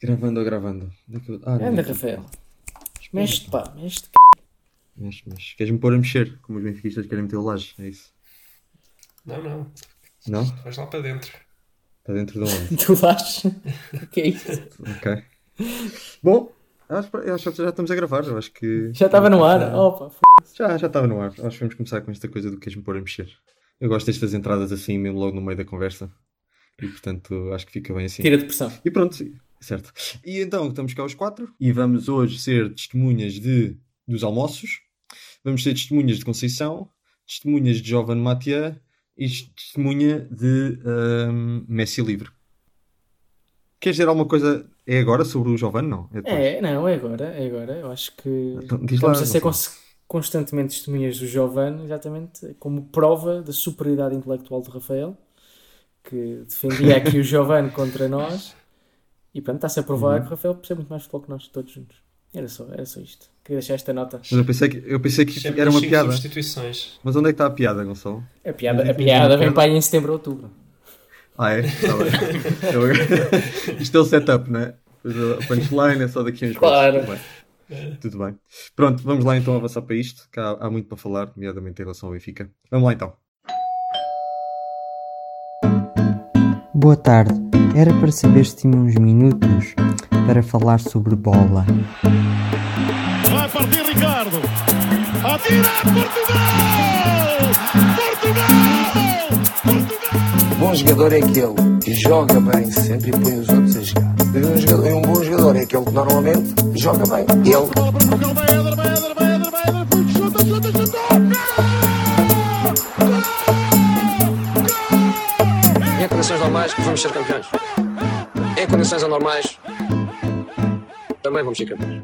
Gravando ou gravando? Ah, Anda. Rafael. Mexe-te, pá, mexe-te. Mexe, mexe. Queres-me pôr a mexer, como os benfiquistas querem meter o laje, é isso? Não, não. Não? Vais lá para dentro. Está dentro de onde? Tu vais? O que é isso? ok. Bom, acho, acho que já estamos a gravar, eu acho que... Já estava no ar? Opa, f... Já, já estava no ar. Acho que vamos começar com esta coisa do queres-me pôr a mexer. Eu gosto destas entradas assim, mesmo logo no meio da conversa. E portanto, acho que fica bem assim. tira de pressão. E pronto, certo. E então, estamos cá os quatro e vamos hoje ser testemunhas de, dos almoços. Vamos ser testemunhas de Conceição, testemunhas de Jovem Mathieu e testemunha de ahm, Messi Livre. Queres dizer alguma coisa? É agora sobre o Jovem? Não. É. É, não, é agora, é agora. Eu acho que Então, diz lá, estamos a ser constantemente testemunhas do Giovanni, exatamente como prova da superioridade intelectual de Rafael, que defendia aqui o Giovanni contra nós. E pronto, está-se a provar Uhum. que o Rafael percebe muito mais futebol que nós, todos juntos. Era só, era só isto. Queria deixar esta nota. Mas eu pensei que, eu pensei que Sempre era uma piada. substituições. Mas onde é que está a piada, Gonçalo? A piada, a piada vem é para aí em setembro, outubro. Ah, é? Está bem. Eu- Isto é o setup, não é? Depois a punchline é só daqui a uns Claro. Tudo bem. Tudo bem. Pronto, vamos lá então avançar para isto, que há, há muito para falar, nomeadamente em relação ao Benfica. Vamos lá então. Boa tarde. Era para saber se tinha uns minutos para falar sobre bola. Vai partir Ricardo. Atira Portugal! Portugal! Portugal! Bom jogador é aquele que joga bem sempre e põe os outros a jogar. E um, jogador, e um bom jogador é aquele que normalmente joga bem. Ele vamos ser campeões. Em condições anormais também vamos ser campeões.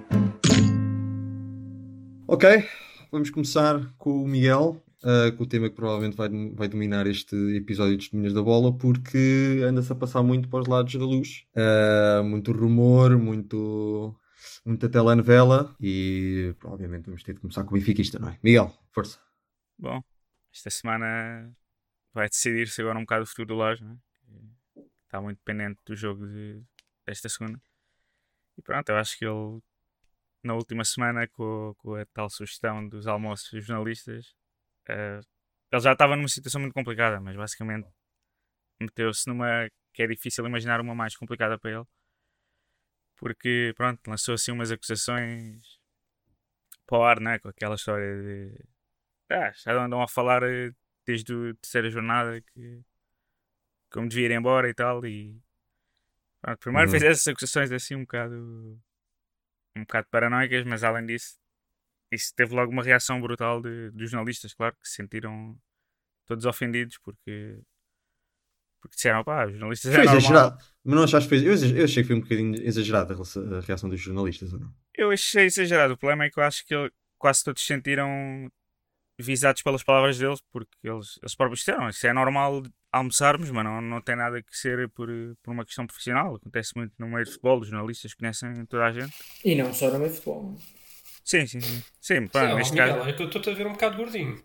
Ok, vamos começar com o Miguel, ah, com o tema que provavelmente vai, vai dominar este episódio de Testemunhas da Bola, porque anda-se a passar muito para os lados da luz. Ah, muito rumor, muito, muita telenovela e obviamente vamos ter de começar com o Benfiquista, não é? Miguel, força. Bom, esta semana vai decidir-se agora um bocado o futuro do Laje, né? Está muito dependente do jogo de- desta segunda. E pronto, eu acho que ele, na última semana, com, com a tal sugestão dos almoços dos jornalistas, eh, ele já estava numa situação muito complicada, mas basicamente meteu-se numa que é difícil imaginar uma mais complicada para ele, porque pronto, lançou assim umas acusações para o ar, né? com aquela história de ah, já andam a falar eh, desde a terceira jornada que como devia ir embora e tal e pronto, primeiro Uhum. fez essas acusações assim um bocado um bocado paranoicas, mas além disso isso teve logo uma reação brutal de, dos jornalistas, claro, que se sentiram todos ofendidos porque porque disseram, pá, os jornalistas é Foi normal. exagerado. Mas não achaste que foi. Eu achei que foi um bocadinho exagerada a reação dos jornalistas, ou não? Eu achei exagerado. O problema é que eu acho que ele- quase todos se sentiram visados pelas palavras deles, porque eles, eles próprios disseram isso é normal almoçarmos, mas não, não tem nada que ser por, por uma questão profissional. Acontece muito no meio de futebol, os jornalistas conhecem toda a gente. E não só no meio de futebol. Sim, sim, sim. Sim, pá, Sim, neste Miguel, caso, é que eu estou-te a ver um bocado gordinho.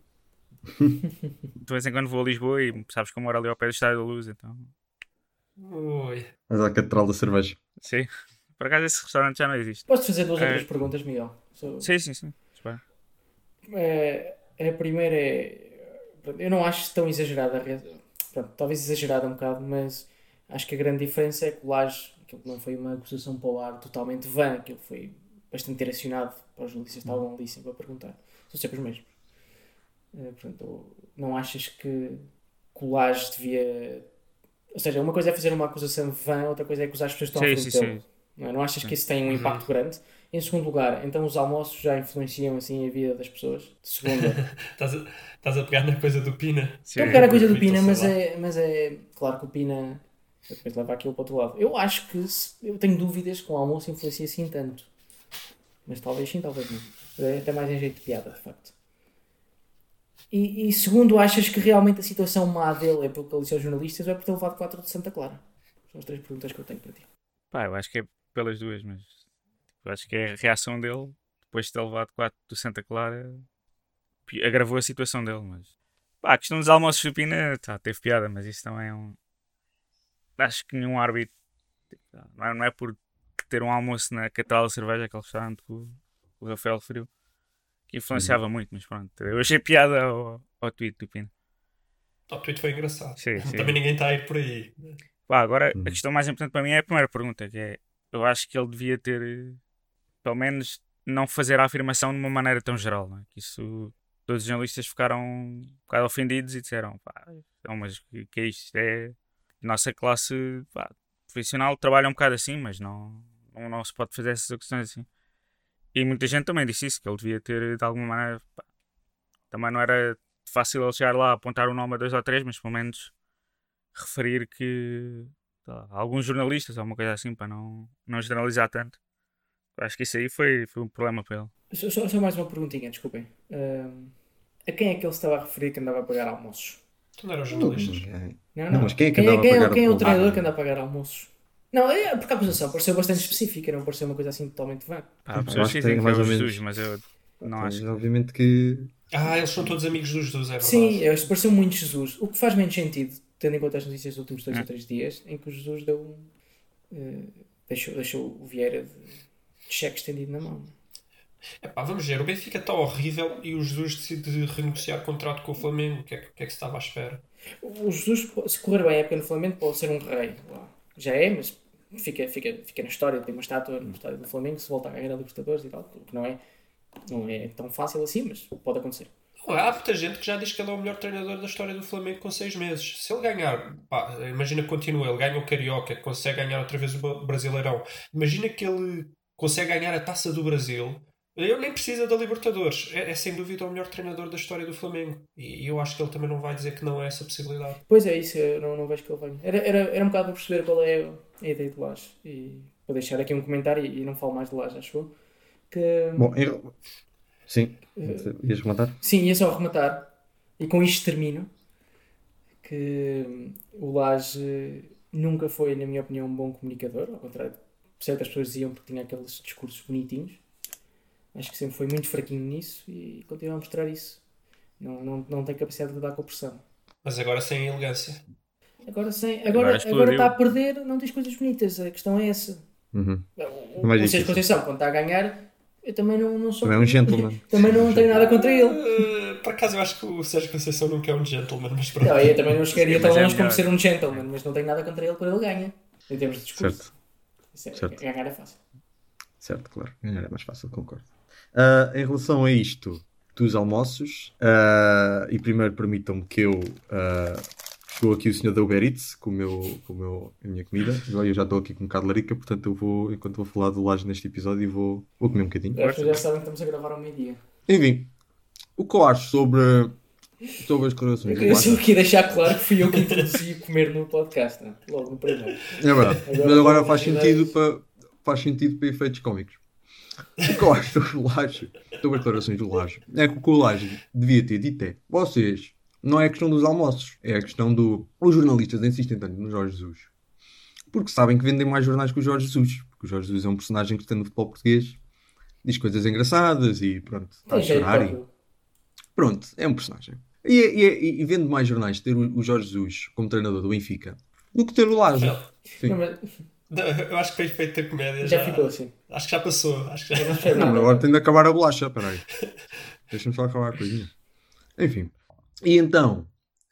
de vez em quando vou a Lisboa e sabes que eu moro ali ao pé do Estádio da Luz, então. Oi. Mas à catedral da cerveja. Sim. Por acaso esse restaurante já não existe. Posso fazer duas ou É. três perguntas, Miguel? Sim, sim, sim. Espera. É, a primeira é. Eu não acho tão exagerada a pronto, talvez exagerada um bocado, mas acho que a grande diferença é que o Laje, aquilo não foi uma acusação para o ar totalmente vã, aquilo foi bastante direcionado para os jornalistas que estavam ali sempre a perguntar. São sempre os mesmos. Eh, portanto, não achas que, Laje devia. Ou seja, uma coisa é fazer uma acusação vã, outra coisa é acusar as pessoas que estão Sim, frente sim, sim. Não, é? Não achas que isso tem um impacto grande? Em segundo lugar, então os almoços já influenciam assim a vida das pessoas? De segunda, Estás a, estás a pegar na coisa do Pina. Estou a pegar a coisa do Pina, mas é, mas é claro que o Pina depois leva aquilo para o outro lado. Eu acho que se- eu tenho dúvidas que o almoço influencia assim tanto. Mas talvez sim, talvez não. É até mais em jeito de piada, de facto. E, e segundo, achas que realmente a situação má dele é porque ele disse aos jornalistas ou é por ter levado 4 de Santa Clara? São as três perguntas que eu tenho para ti. Pá, eu acho que é pelas duas, mas eu acho que é a reação dele depois de ter levado 4 do Santa Clara agravou a situação dele. Mas pá, a questão dos almoços de Pina tá, teve piada, mas isso também é um. Acho que nenhum árbitro não é, não é por ter um almoço na Catedral da Cerveja, aquele restaurante que o, o Rafael referiu, que influenciava Uhum. muito, mas pronto. Eu achei piada ao, ao tweet do Pino. O tweet foi engraçado. Sim, sim. Também ninguém está a ir por aí. Pá, agora, Uhum. a questão mais importante para mim é a primeira pergunta, que é, eu acho que ele devia ter, eh, pelo menos, não fazer a afirmação de uma maneira tão geral, é? Que isso, todos os jornalistas ficaram um bocado ofendidos e disseram, pá, não, mas que, que é isto? Isto é, nossa classe, pá, profissional trabalha um bocado assim, mas não, não, não se pode fazer essas questões assim. E muita gente também disse isso, que ele devia ter, de alguma maneira, pá, também não era fácil ele chegar lá, apontar o nome a dois ou três, mas pelo menos referir que lá, alguns jornalistas ou uma coisa assim para não, não generalizar tanto. Acho que isso aí foi, foi um problema para ele. Só, só- só mais uma perguntinha, desculpem. Ahm, a quem é que ele estava a referir que andava a pagar almoços? Tu não eram jornalistas. Ninguém. Não, Não, mas quem é que quem, andava a quem, pagar quem é o treinador Ah. que anda a pagar almoços? Não, é porque a acusação pareceu bastante específica, não pareceu uma coisa assim totalmente vaga. Pá, Eu há pessoas acho que tem é mais ou menos- Jesus, mas eu não acho. obviamente que. Ah, eles são todos amigos dos Jesus, é verdade. Sim, é, pareceu muito Jesus. O que faz menos sentido, tendo em conta as notícias dos últimos dois Hum. ou três dias, em que o Jesus deu um, eh, deixou, deixou o Vieira de cheque estendido na mão. Epá, vamos ver, o Benfica está horrível e o Jesus decide renegociar contrato com o Flamengo. O que é, que- o que, é que se estava à espera? O Jesus, se correr bem a época no Flamengo, pode ser um rei. Já é, mas fica, fica, fica na história. Tem uma estátua no estádio do Flamengo, se volta a ganhar a Libertadores e tal, o que não é, não é tão fácil assim, mas pode acontecer. Não, há muita gente que já diz que ele é o melhor treinador da história do Flamengo com seis meses. Se ele ganhar, pá, imagina que continua, ele ganha o Carioca, consegue ganhar outra vez o Brasileirão. Imagina que ele consegue ganhar a taça do Brasil. Ele nem precisa da Libertadores. É, é sem dúvida o melhor treinador da história do Flamengo. E eu acho que ele também não vai dizer que não é essa possibilidade. Pois é, isso, eu não, não vejo que ele venha. Era, era, era um bocado para perceber qual é a ideia de Laje. E vou deixar aqui um comentário e, e não falo mais de Laje, acho eu. Que, Bom, em- sim. Ias comentar? Sim, ia só rematar, e com isto termino, que o Laje nunca foi, na minha opinião, um bom comunicador, ao contrário de certas pessoas diziam porque tinha aqueles discursos bonitinhos. Acho que sempre foi muito fraquinho nisso e continua a mostrar isso. Não, não, não tem capacidade de lidar com a pressão. Mas agora sem elegância. Agora, sem, Agora agora, está a perder, não diz coisas bonitas, a questão é essa. Uhum. O, o. Conceição, quando está a ganhar, eu também não, não sou. Também é um gentleman. também não tenho nada contra ele. Uh, por acaso eu acho que o Sérgio Conceição nunca é um gentleman, mas pronto. Não, eu também não chegaria tão é longe como melhor. ser um gentleman, mas não tenho nada contra ele quando ele ganha. Em termos de discurso. Certo, é- certo. Ganhar é fácil. certo, claro. Ganhar é mais fácil, concordo. Ah, em relação a isto dos almoços, ah, e primeiro permitam-me que eu. ah, Chegou aqui o senhor da Uber Eats com, o meu, com o meu, a minha comida. Eu já estou aqui com um bocado de larica, portanto eu vou, enquanto vou falar do laje neste episódio, vou, vou comer um bocadinho. Já sabem que estamos a gravar ao meio-dia. Enfim, o que eu acho sobre, sobre as declarações Eu do queria só deixar claro que fui eu que introduzi comer no podcast, né? logo no primeiro. É verdade. Agora Mas agora faz sentido, para, faz sentido para efeitos cómicos. O que eu acho sobre o Laje, sobre as declarações do Laje, é que o que o Laje devia ter dito é: vocês, não é a questão dos almoços, é a questão do. Os jornalistas insistem tanto no Jorge Jesus porque sabem que vendem mais jornais que o Jorge Jesus. Porque o Jorge Jesus é um personagem que está no futebol português, diz coisas engraçadas e pronto, está a jeito chorar. E. Pronto, é um personagem. E, e, e vende mais jornais ter o, o Jorge Jesus como treinador do Benfica do que ter o Não, Eu acho que foi feito a comédia. já ficou assim. Acho que já passou. Acho que já... Não agora tem de acabar a bolacha, peraí. Deixa-me só acabar a coisinha. Enfim. E então,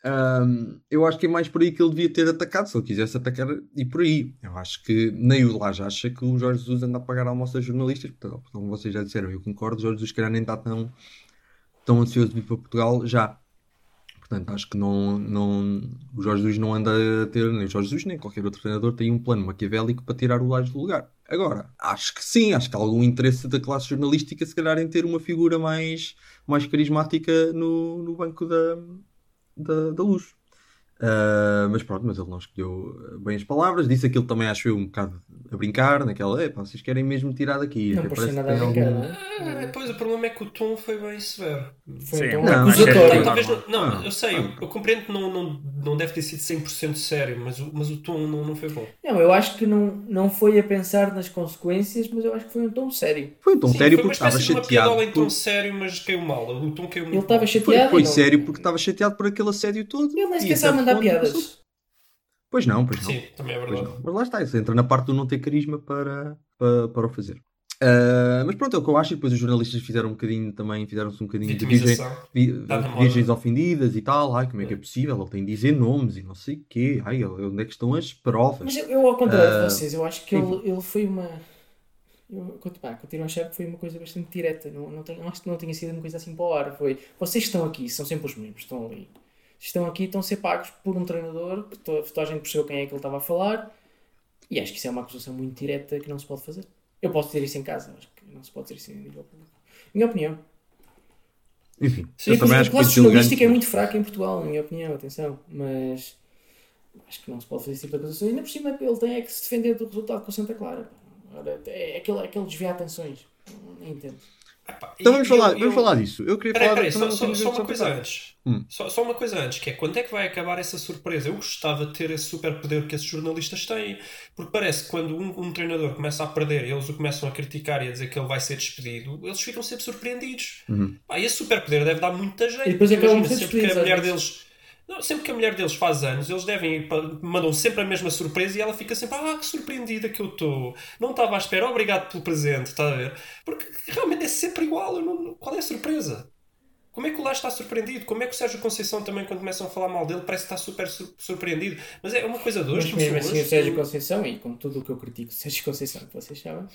hum, eu acho que é mais por aí que ele devia ter atacado, se ele quisesse atacar, e por aí. Eu acho que nem o Laje acha que o Jorge Jesus anda a pagar almoço a jornalistas, portanto, como vocês já disseram, eu concordo, o Jorge Jesus, se calhar, nem está tão, tão ansioso de vir para Portugal já. Portanto, acho que não, não, o Jorge Jesus não anda a ter, nem o Jorge Jesus, nem qualquer outro treinador tem um plano maquiavélico para tirar o Laje do lugar. Agora, acho que sim, acho que há algum interesse da classe jornalística, se calhar, em ter uma figura mais, mais carismática no, no banco da, da, da luz. Ah, mas pronto, mas ele não escolheu bem as palavras, disse aquilo também, acho eu, um bocado a brincar, naquela, é, vocês querem mesmo tirar daqui. Não Até parecia parece nada que a brincar, algum- não é? Ah, pois o problema é que o tom foi bem severo. Foi Sim. então Não, acusatório. mas é- Talvez não, não, Ah, eu sei, ah. eu, eu compreendo que não, não, não deve ter sido 100% sério, mas o, mas o tom não, não foi bom. Não, eu acho que não, não foi a pensar nas consequências, mas eu acho que foi um tom sério. Foi um tom Sim, sério uma porque estava uma chateado. piadola em tom por- sério, mas caiu mal. O tom caiu muito Ele estava chateado. Foi, foi não- sério porque estava chateado por aquele assédio todo. Ele nem sequer a sabe ponto piadas. Pois não, pois não. Sim, também é Pois verdade. não. Mas lá está, isso entra na parte do não ter carisma para, para, para o fazer. Ah, mas pronto, é o que eu acho. E depois os jornalistas fizeram um bocadinho também, fizeram-se um bocadinho de virgem, vi- virgens ofendidas e tal. Ai, como é que é possível? Ele tem de dizer nomes e não sei o quê. Ai, onde é que estão as provas? Mas eu, eu, ao contrário Ah, de vocês, eu acho que ele, ele foi uma. Eu pá, continuo a achar que foi uma coisa bastante direta. Não, não tenho, acho que não tinha sido uma coisa assim para o ar. Foi, vocês estão aqui, são sempre os mesmos, estão ali. Estão aqui, estão a ser pagos por um treinador que to- toda a gente percebeu quem é que ele estava a falar. E acho que isso é uma acusação muito direta que não se pode fazer. Eu posso dizer isso em casa, acho que não se pode dizer isso em nível público. Minha opinião. Enfim, Sim, eu também a acho que classe foi deselegante, jornalística é muito fraca em Portugal, na minha opinião, atenção. Mas acho que não se pode fazer esse tipo de acusação. Ainda por cima, ele tem é que se defender do resultado com o Santa Clara. pá. Ora, é aquele, aquele desviar atenções. Nem entendo. Então vamos falar, eu- vamos falar disso. Eu queria Peraí, falar peraí, só, só, só uma coisa antes. Hum. Só, só uma coisa antes, que é quando é que vai acabar essa surpresa? Eu gostava de ter esse superpoder que esses jornalistas têm, porque parece que quando um, um treinador começa a perder e eles o começam a criticar e a dizer que ele vai ser despedido, eles ficam sempre surpreendidos. Uhum. Pá, esse superpoder deve dar muita jeito. E depois acabam Imagina, por ser sempre que a mulher deles. Sempre que a mulher deles faz anos, eles devem mandam sempre a mesma surpresa e ela fica sempre, ah, que surpreendida que eu estou. Não estava à espera, obrigado pelo presente, está a ver? Porque realmente é sempre igual. não- qual é a surpresa? Como é que o Lage está surpreendido? Como é que o Sérgio Conceição também, quando começam a falar mal dele, parece que está super sur- surpreendido? Mas é uma coisa de hoje, Mas mesmo assim, o. Sérgio Conceição, e com tudo o que eu critico o Sérgio Conceição, que vocês sabem,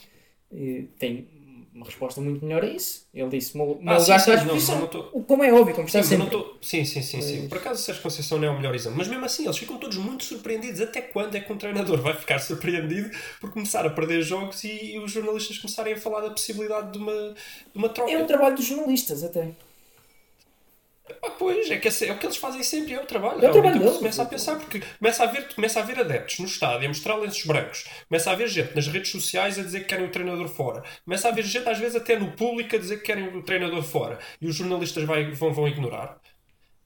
eh, tem uma resposta muito melhor a isso. Ele disse: "Meu meu Ah, lugar sim, está à sim, não, não tô- O- Como é óbvio, como está Sim, mas sempre. tô- sim, sim, sim, sim. Mas- Por acaso o Sérgio Conceição não é o melhor exemplo. Mas mesmo assim, eles ficam todos muito surpreendidos. Até quando é que um treinador vai ficar surpreendido por começar a perder jogos e, e os jornalistas começarem a falar da possibilidade de uma, de uma troca? É o trabalho dos jornalistas, até. Ah, pois, é, que é o que eles fazem sempre, é o trabalho. É o trabalho o que deles. começa a pensar, porque começa a, ver, começa a ver adeptos no estádio a mostrar lenços brancos, começa a ver gente nas redes sociais a dizer que querem o treinador fora, começa a ver gente, às vezes, até no público a dizer que querem o treinador fora e os jornalistas vai- vão, vão ignorar.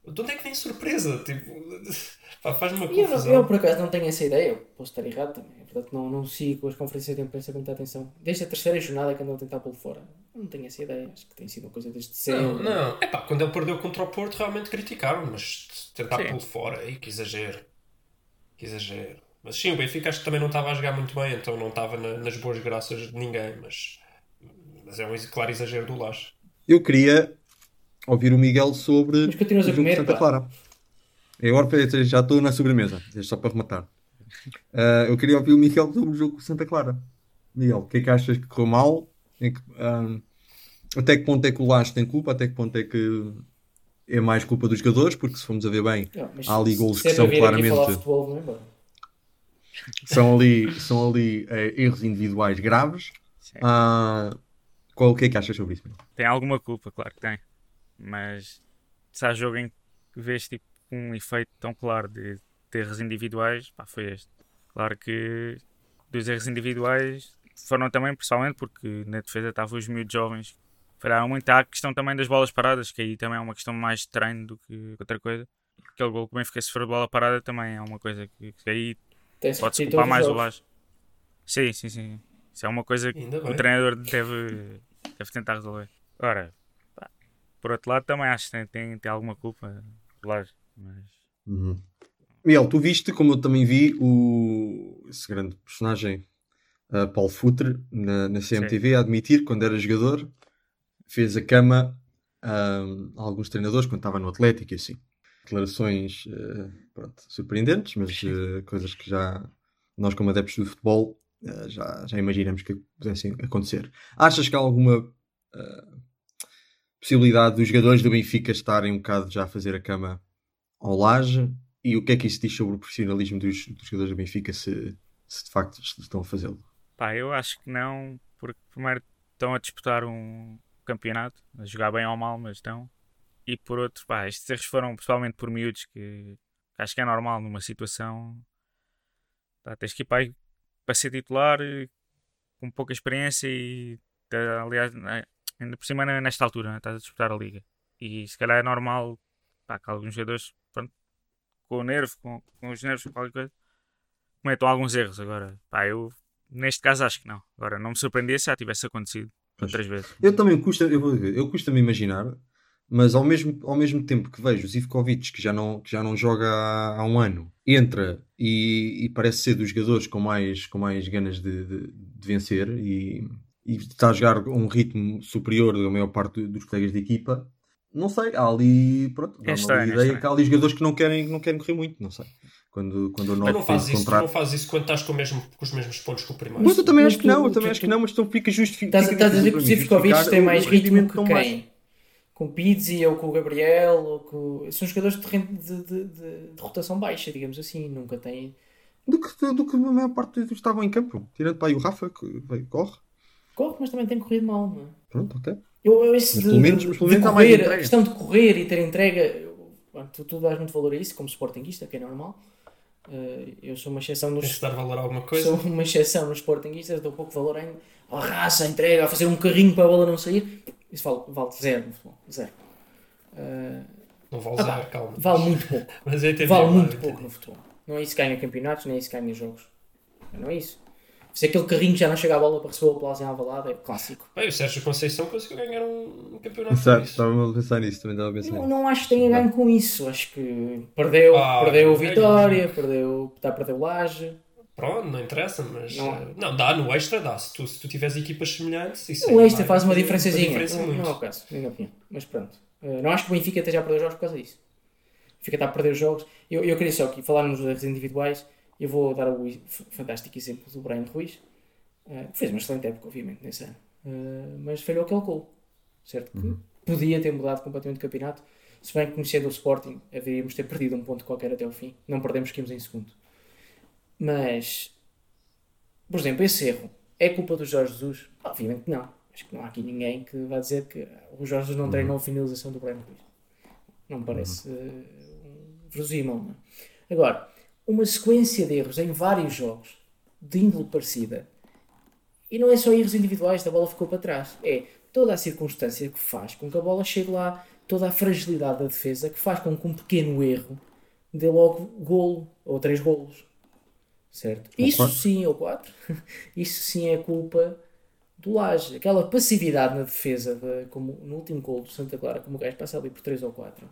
De onde é que vem surpresa? Tipo, faz-me uma E eu, confusão. eu, por acaso não tenho essa ideia, eu posso estar errado também. Portanto, não, não sigo as conferências de imprensa com muita atenção. Desde a terceira jornada que andam a tentar pô-lo fora. Não tenho essa ideia, acho que tem sido uma coisa desde sempre. Não, não. Epá, quando ele perdeu contra o Porto, realmente criticaram, mas tentar Sim. pô-lo fora, aí que exagero. Que exagero. Mas sim, o Benfica acho que também não estava a jogar muito bem, então não estava na- nas boas graças de ninguém, mas, mas é um claro exagero do Laje. Eu queria ouvir o Miguel sobre Mas o jogo comer, Santa pá. Clara. Eu agora já estou na sobremesa, é só para rematar. Ah, eu queria ouvir o Miguel sobre o jogo de Santa Clara. Miguel, o que é que achas que correu mal? Em que, até que ponto é que o Laje tem culpa? Até que ponto é que é mais culpa dos jogadores? Porque se formos a ver bem, Não, há ali golos se é que são claramente futebol, é são ali, são ali eh, erros individuais graves. Ah, qual, o que é que achas sobre isso? Miguel? Tem alguma culpa, claro que tem. Mas se há jogo em que vês tipo, um efeito tão claro de, de erros individuais, pá, foi este. Claro que dos erros individuais foram também, principalmente porque na defesa estavam os miúdos jovens. Falharam muito. Há a questão também das bolas paradas, que aí também é uma questão mais de treino do que outra coisa. Aquele gol que o Benfica se for bola parada também é uma coisa que, que aí pode-se culpar mais o. Laje. Sim, sim, sim. Isso é uma coisa que o treinador deve, deve tentar resolver. Ora, pá, por outro lado, também acho que tem, tem, tem alguma culpa, claro. Mas Uhum. Miguel, tu viste, como eu também vi, o... esse grande personagem, uh, Paulo Futre, na, na CMTV, a admitir quando era jogador fez a cama um, a alguns treinadores quando estava no Atlético e assim. Declarações uh, pronto, surpreendentes, mas uh, coisas que já nós, como adeptos do futebol, uh, já, já imaginamos que pudessem acontecer. Achas que há alguma possibilidade dos jogadores do Benfica estarem um bocado já a fazer a cama ao Laje e o que é que isso diz sobre o profissionalismo dos, dos jogadores do Benfica se, se de facto estão a fazê-lo? pá, eu acho que não, porque primeiro estão a disputar um campeonato, a jogar bem ou mal, mas estão. E por outro, pá, estes erros foram principalmente por miúdos, que, acho que é normal numa situação. Pá, tens que ir para, para ser titular eh, com pouca experiência e, tá, aliás, eh, ainda por cima nesta altura, né, estás a disputar a liga. E se calhar é normal pá, que alguns jogadores, com o nervo, com, com os nervos, com qualquer coisa, cometam alguns erros. Agora, pá, eu neste caso acho que não. Agora, não me surpreendia se já tivesse acontecido Pois. outras vezes. Eu também custa, eu vou dizer, eu custa-me imaginar mas ao mesmo, ao mesmo tempo que vejo o Zivkovic, que já não, que já não joga há, há um ano, entra e, e parece ser dos jogadores com mais, com mais ganas de, de, de vencer e, e está a jogar a um ritmo superior da maior parte dos colegas de equipa, não sei, há ali, pronto, É estranho, é ideia que há ali jogadores que não querem, que não querem correr muito, não sei. Quando, quando o Mas não Norte faz isso, contrato. não faz isso quando estás com, o mesmo, com os mesmos pontos que o primeiro. Mas eu também Mas acho que não, tu- eu também tu- acho que não, mas então fica justificado. Estás, estás a dizer que o Zivkovic tem mais ritmo que quem? Com o Pizzi ou com o Gabriel ou com... São jogadores de, de, de, de- de rotação baixa, digamos assim. Nunca têm... Do que, do que a maior parte dos estavam em campo. Tirando para aí o Rafa, que vai- corre. Corre, mas também tem corrido mal, não é? Pronto, ok. Eu, eu de, pelo menos- de- mas pelo de menos mais correr, a questão de correr e ter entrega, eu- tu, tu dás muito valor a isso, como sportinguista, que é normal. Eh, eu sou uma exceção nos, Tens de dar valor a alguma coisa. sou uma exceção nos sportinguistas, dou pouco valor ainda à raça, à entrega, a fazer um carrinho para a bola não sair. Isso vale, vale zero no futebol, zero. Eh, Não vale Ah, pá, calma. vale muito pouco. Mas eu entendi, vale eu muito pouco no futebol. Não é isso que ganha campeonatos, nem é isso que ganha jogos. Não é isso. Se aquele carrinho que já não chega à bola para receber o aplauso em Alvalade é clássico. Bem, o Sérgio Conceição conseguiu ganhar um, campeonato Exato, estava a pensar nisso, também estava a pensar Não, nisso. não acho que tenha ganho com isso. Acho que perdeu, Ah, perdeu o. Vitória, perdeu, está a perder o Laje. Pronto, não interessa, mas. Não. eh, Não, dá, no extra dá. Se tu, se tu tiveres equipas semelhantes, isso O aí extra faz uma diferençazinha. diferença não, muito. não é o caso, na minha opinião. Mas pronto. Eh, não acho que o Benfica esteja a perder os jogos por causa disso. O Benfica está a perder os jogos. Eu, eu queria só aqui falar nos erros individuais. Eu vou dar o fantástico exemplo do Brian Ruiz, que fez uma excelente época, obviamente, nesse ano. Eh, mas falhou aquele gol. Certo? Que podia ter mudado completamente o campeonato. Se bem que conhecendo o Sporting, haveríamos ter perdido um ponto qualquer até o fim. Não perdemos que íamos em segundo. Mas, por exemplo, esse erro é culpa do Jorge Jesus? Obviamente não. Acho que não há aqui ninguém que vá dizer que o Jorge Jesus não treinou a finalização do Breno Ruiz. Não me parece eh, um verosímil. Não é? Agora, uma sequência de erros em vários jogos de índole parecida e não é só erros individuais da bola ficou para trás. É toda a circunstância que faz com que a bola chegue lá, toda a fragilidade da defesa que faz com que um pequeno erro dê logo golo ou três golos. Certo? Ou Isso quatro. sim, ou quatro. Isso sim é culpa do Laje. Aquela passividade na defesa, de- como no último gol do Santa Clara, como o gajo passa ali por 3 ou 4,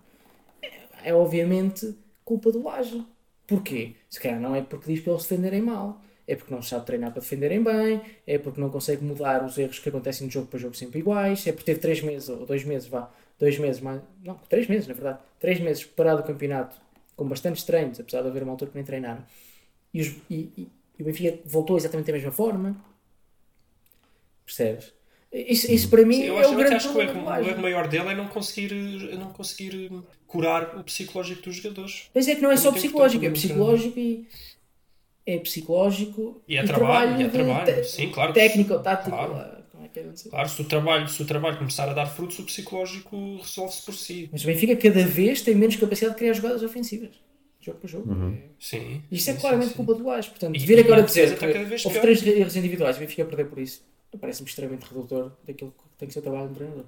é, é obviamente culpa do Laje. Porquê? Se calhar não é porque diz para eles defenderem mal. É porque não sabe treinar para defenderem bem, é porque não consegue mudar os erros que acontecem de jogo para jogo sempre iguais, é porque teve 3 meses ou 2 meses, vá, 2 meses mais, não, 3 meses na verdade, 3 meses parado o campeonato com bastantes treinos, apesar de haver uma altura que nem treinaram. E, os- e- e- e o Benfica voltou exatamente da mesma forma. Percebes? Isso, isso para mim Sim, eu é acho, o eu até grande acho que o problema erro, o erro maior dele é não conseguir, eh, não conseguir curar o psicológico dos jogadores. Mas é que não é só psicológico, é problema psicológico e. É psicológico E é trabalho, e é de trabalho. te- Sim, claro. Técnico, tático, Claro. é que é, não sei. Claro, se o, trabalho, se o trabalho começar a dar frutos, o psicológico resolve-se por si. Mas o Benfica cada vez tem menos capacidade de criar jogadas ofensivas. Jogo por jogo. Uhum. É- Sim. Isto é sim, claramente sim, culpa do Laje. Portanto, E- vir agora dizer que houve três erros individuais e o Benfica perder por isso, parece-me extremamente redutor daquilo que tem que ser o trabalho do treinador.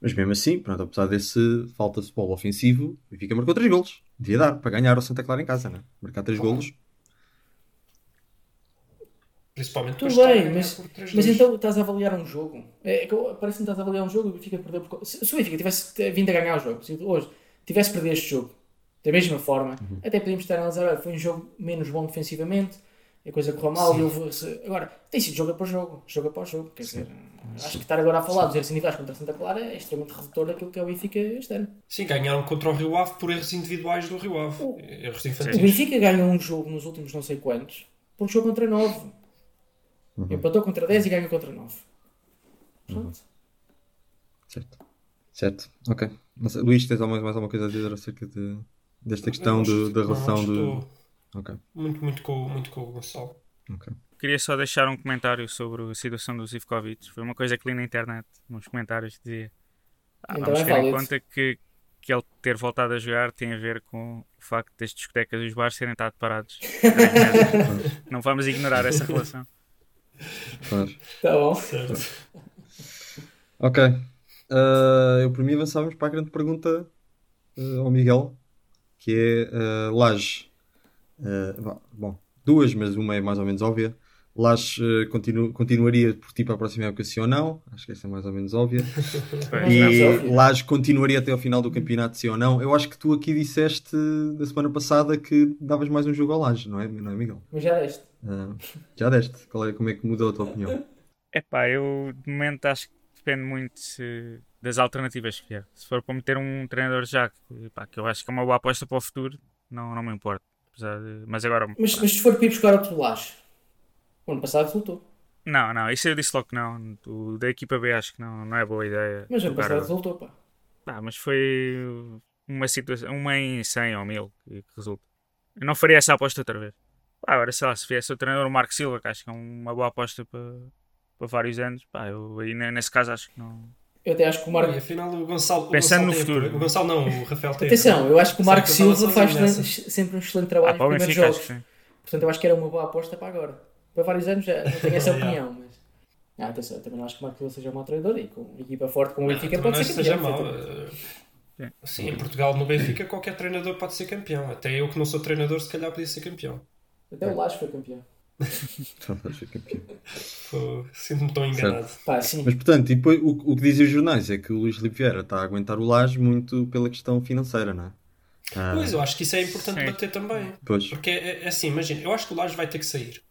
Mas mesmo assim, pronto, apesar desse falta de futebol ofensivo, o Benfica marcou 3 golos. Devia dar para ganhar o Santa Clara em casa, né? Marcar 3 golos. Principalmente Tudo de bem, mas, ganhar por 3-2. mas então estás a avaliar um jogo. É, eu- Parece-me que estás a avaliar um jogo e o Benfica perdeu por... Se, se o Benfica tivesse vindo a ganhar o jogo, se hoje tivesse perdido este jogo da mesma forma, Uhum. até podíamos estar a analisar, olha, foi um jogo menos bom defensivamente, a coisa correu mal e houve... se- Agora, tem sido jogo após jogo, jogo após jogo, quer dizer, acho que estar agora a falar dos erros individuais contra Santa Clara é extremamente redutor daquilo que é o Benfica este ano. Sim, ganharam contra o Rio Ave por erros individuais do Rio Ave. O- Erros O infantis. Benfica ganhou um jogo nos últimos não sei quantos, porque jogou contra 9. Empatou contra 10 e ganhou contra 9. Pronto. Certo. Certo. Ok. Luís, tens mais, mais alguma coisa a dizer acerca de, desta questão do- da relação do. Estou Ok. Muito, muito com, muito com o Gonçalo. ok. Queria só deixar um comentário sobre a situação do Zivkovic. Foi uma coisa que li na internet, nos comentários, que dizia: ah, Então Vamos é ter em conta que, que ele ter voltado a jogar tem a ver com o facto das discotecas e os bares terem estado parados. Não vamos ignorar essa relação. Claro. Tá bom. Ok. Ah, eu, por mim, avançávamos para a grande pergunta ah, ao Miguel, que é ah, Laje. Vá, bom, duas, mas uma é mais ou menos óbvia. Lage eh, continu- continuaria por ti para a próxima época, sim ou não? Acho que essa é mais ou menos óbvia. E. Lage continuaria até ao final do campeonato, sim ou não? Eu acho que tu aqui disseste da semana passada que davas mais um jogo ao Lage, não é, não é Miguel? Mas já deste. Ah, já deste. Qual é, como é que mudou a tua opinião? Epá, eu de momento acho que depende muito se- das alternativas que vier. Se for para meter um treinador já, que, pá, que eu acho que é uma boa aposta para o futuro, não, não me importa. Apesar de- Mas agora. Mas, mas se for para ir buscar outro Laje, o ano passado resultou. Não, não, isso eu disse logo que não. O da equipa B acho que não, não é boa ideia. Mas o ano passado resultou, pá. Ah, mas foi uma situação, uma em 100 ou 1000 que, que resulta. Eu não faria essa aposta outra vez. Pá, agora sei lá, se viesse o treinador o Marco Silva, que acho que é uma boa aposta para, para vários anos, pá, eu aí ne- nesse caso acho que não. Eu até acho que o E Marco. afinal o Gonçalo. o Pensando Gonçalo no tem- futuro. O Gonçalo não, o Rafael tem. Atenção, eu acho que o Marco Silva faz nessa? sempre um excelente Ah, trabalho o nos primeiros Benfica jogos. sim. Portanto, eu acho que era uma boa aposta para agora. Para vários anos já não tenho essa opinião, mas. Ah, atenção, eu também não acho que o Marco Silva seja um mau treinador e com uma equipa forte como o Benfica Também pode não ser seja campeão. mau. perfeitamente. eh, Sim, em Portugal, no Benfica, qualquer treinador pode ser campeão. Até eu que não sou treinador, se calhar podia ser campeão. Até o Laje foi campeão. Para ser campeão. Sinto-me tão enganado. Pá, sim. Mas portanto, e depois, o, o que dizem os jornais é que o Luís Filipe Vieira está a aguentar o Lage muito pela questão financeira, não é? Ah, Pois, eu acho que isso é importante Sim. bater também. pois. Porque é, é assim, imagina, eu acho que o Laje vai ter que sair.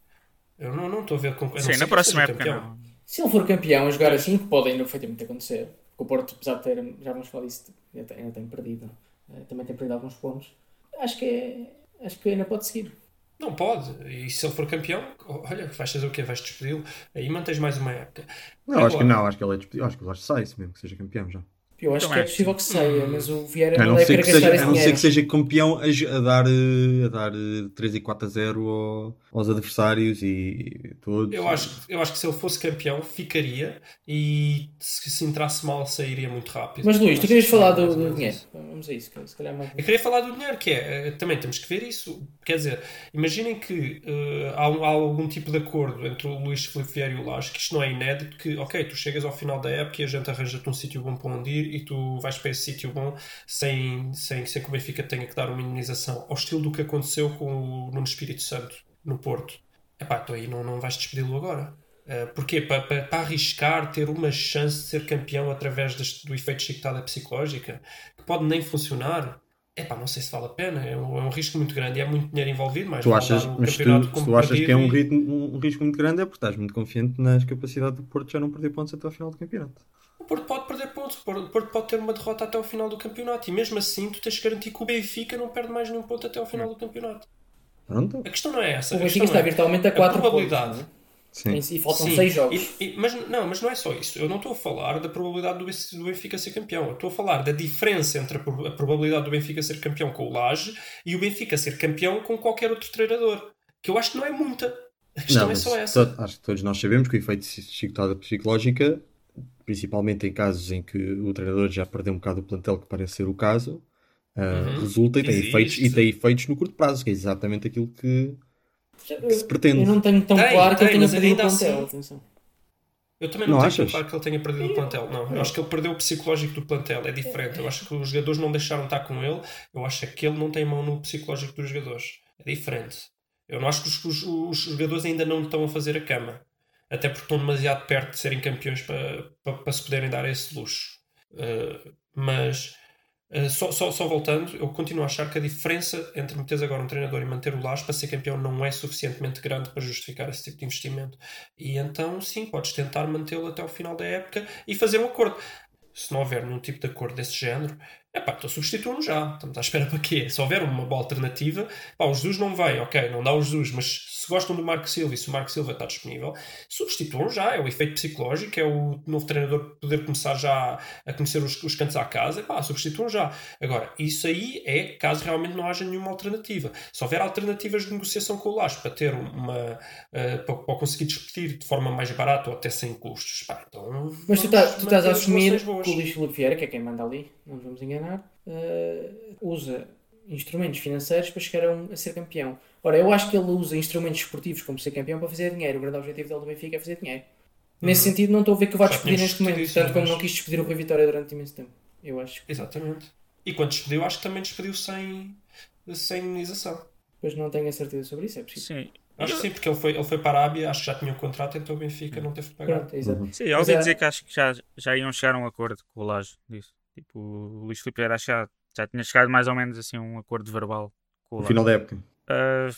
Eu não não estou a ver com. Sim, na próxima época não. Se ele for campeão a jogar assim, que pode ainda perfeitamente acontecer, porque o Porto, apesar de ter, já vamos falar disso, ainda tem, ainda tem perdido, eh, também tem perdido alguns pontos, acho que é, acho que ainda pode seguir. Não pode. E se ele for campeão, olha, vais fazer o quê? Vais despedi-lo. Aí mantens mais uma época. Não, acho que Agora- não, acho que ele é despedido. Acho que o sai, se mesmo que seja campeão já. Eu acho Também que é acho possível que saia, mas o Vieira A não não, deve querer que gastar seja, a não ser que seja campeão a, a dar, eh, a dar eh, 3 e 4 a 0 ao- aos adversários e todos. Eu acho, eu acho que se ele fosse campeão, ficaria e se, se entrasse mal, sairia muito rápido. Mas Luís, tu querias que falar é do, do dinheiro? Vamos a isso, se calhar mais. Eu queria falar do dinheiro, que é, eh, também temos que ver isso. Quer dizer, imaginem que eh, há, um- há algum tipo de acordo entre o Luís Filipe Vieira e o Lage, que isto não é inédito, que, ok, tu chegas ao final da época e a gente arranja-te um sítio bom para onde ir e tu vais para esse sítio bom sem, sem, sem que o Benfica tenha que dar uma indenização, ao estilo do que aconteceu com o Nuno Espírito Santo no Porto. Epá, tu aí não, não vais despedi-lo agora. Eh, porquê? Para, para, para arriscar ter uma chance de ser campeão através deste- do efeito chicotada psicológica, que pode nem funcionar. Epá, não sei se vale a pena. É um, é um risco muito grande e há muito dinheiro envolvido. Mas Tu achas, mas tu, tu achas que é um, ritmo- um risco muito grande é porque estás muito confiante nas capacidades do Porto já não perder pontos até ao final do campeonato. O Porto pode perder pontos, o Porto o Porto pode ter uma derrota até ao final do campeonato e mesmo assim tu tens que garantir que o Benfica não perde mais nenhum ponto até ao final do campeonato. Pronto? A questão não é essa. O Benfica está é virtualmente a a 4 probabilidade. pontos. Sim. é? E faltam Sim, 6 jogos. e- e- mas, não, mas não é só isso. Eu não estou a falar da probabilidade do, Ben- do Benfica ser campeão. Eu estou a falar da diferença entre a, a probabilidade do Benfica ser campeão com o Laje e o Benfica ser campeão com qualquer outro treinador. Que eu acho que não é muita. A questão Não, é só essa. acho que todos nós sabemos que o efeito de chicotada psicológica, principalmente em casos em que o treinador já perdeu um bocado o plantel, que parece ser o caso, ah, Uhum. resulta e tem, Existe. efeitos, e tem efeitos no curto prazo, que é exatamente aquilo que, que se pretende. Eu não tenho tão Tem, claro que ele tem, tenha mas perdido o ainda plantel. assim-. Eu também não, Não tenho achas? claro que ele tenha perdido o plantel. Não, eu acho que ele perdeu o psicológico do plantel. É diferente. Eu acho que os jogadores não deixaram de estar com ele. Eu acho que ele não tem mão no psicológico dos jogadores. É diferente. Eu não acho que os, os- os jogadores ainda não estão a fazer a cama. Até porque estão demasiado perto de serem campeões para, para, para se poderem dar esse luxo. Uh, mas uh, só, só, só voltando, eu continuo a achar que a diferença entre meteres agora um treinador e manter o Lage para ser campeão não é suficientemente grande para justificar esse tipo de investimento. E então, sim, podes tentar mantê-lo até ao final da época e fazer um acordo. Se não houver nenhum tipo de acordo desse género, é pá, então substituam já. Estamos à espera para quê? Se houver uma boa alternativa, pá, o Jesus não vem, ok, não dá o Jesus, mas se gostam do Marco Silva e se o Marco Silva está disponível, substituam já. É o efeito psicológico, é o novo treinador poder começar já a conhecer os, os cantos à casa, pá, substituam já. Agora, isso aí é caso realmente não haja nenhuma alternativa. Se houver alternativas de negociação com o Laje para ter uma. eh, para, para conseguir despedir de forma mais barata ou até sem custos, pá, então. Mas tu, tá- tu estás a assumir que o Luís Filipe Vieira, que é quem manda ali, não vamos enganar, eh, usa instrumentos financeiros para chegar a, um- a ser campeão. Ora, eu acho que ele usa instrumentos esportivos como ser campeão para fazer dinheiro. O grande objetivo dele do Benfica é fazer dinheiro. Nesse sentido, não estou a ver que vá despedir neste momento, discutido tanto isso, como mas- não quis despedir o Rui Vitória durante imenso tempo. Eu acho que Exatamente. E quando despediu, acho que também despediu sem, sem indenização. depois não tenho a certeza sobre isso, é possível. Sim, Acho que sim, porque ele foi, ele foi para a Arábia, acho que já tinha um contrato, então o Benfica não teve que pagar. Pronto, exato. Sim, eu ouvi é- dizer que acho que já, já iam chegar a um acordo com o Laje disso. Tipo, o Luís Filipe era, já, já tinha chegado mais ou menos assim a um acordo verbal com o No final da época. Ah,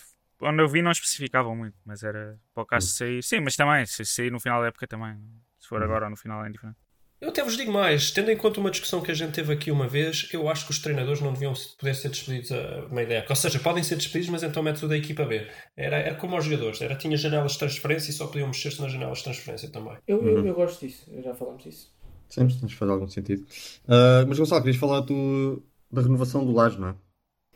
onde eu vi não especificavam muito, mas era para o caso Hum. de sair. Sim, mas também, se sair no final da época também. Se for agora ou no final é indiferente. Eu até vos digo mais, tendo em conta uma discussão que a gente teve aqui uma vez, eu acho que os treinadores não deviam poder ser despedidos a meio da época. Ou seja, podem ser despedidos, mas então metes o da equipa B. Era, era como aos jogadores, era tinha janelas de transferência e só podiam mexer-se nas janelas de transferência também. Eu, Uhum. eu, eu gosto disso, já falamos disso. Sim, mas faz algum sentido. Ah, mas Gonçalo, querias falar do, da renovação do Laje, não é?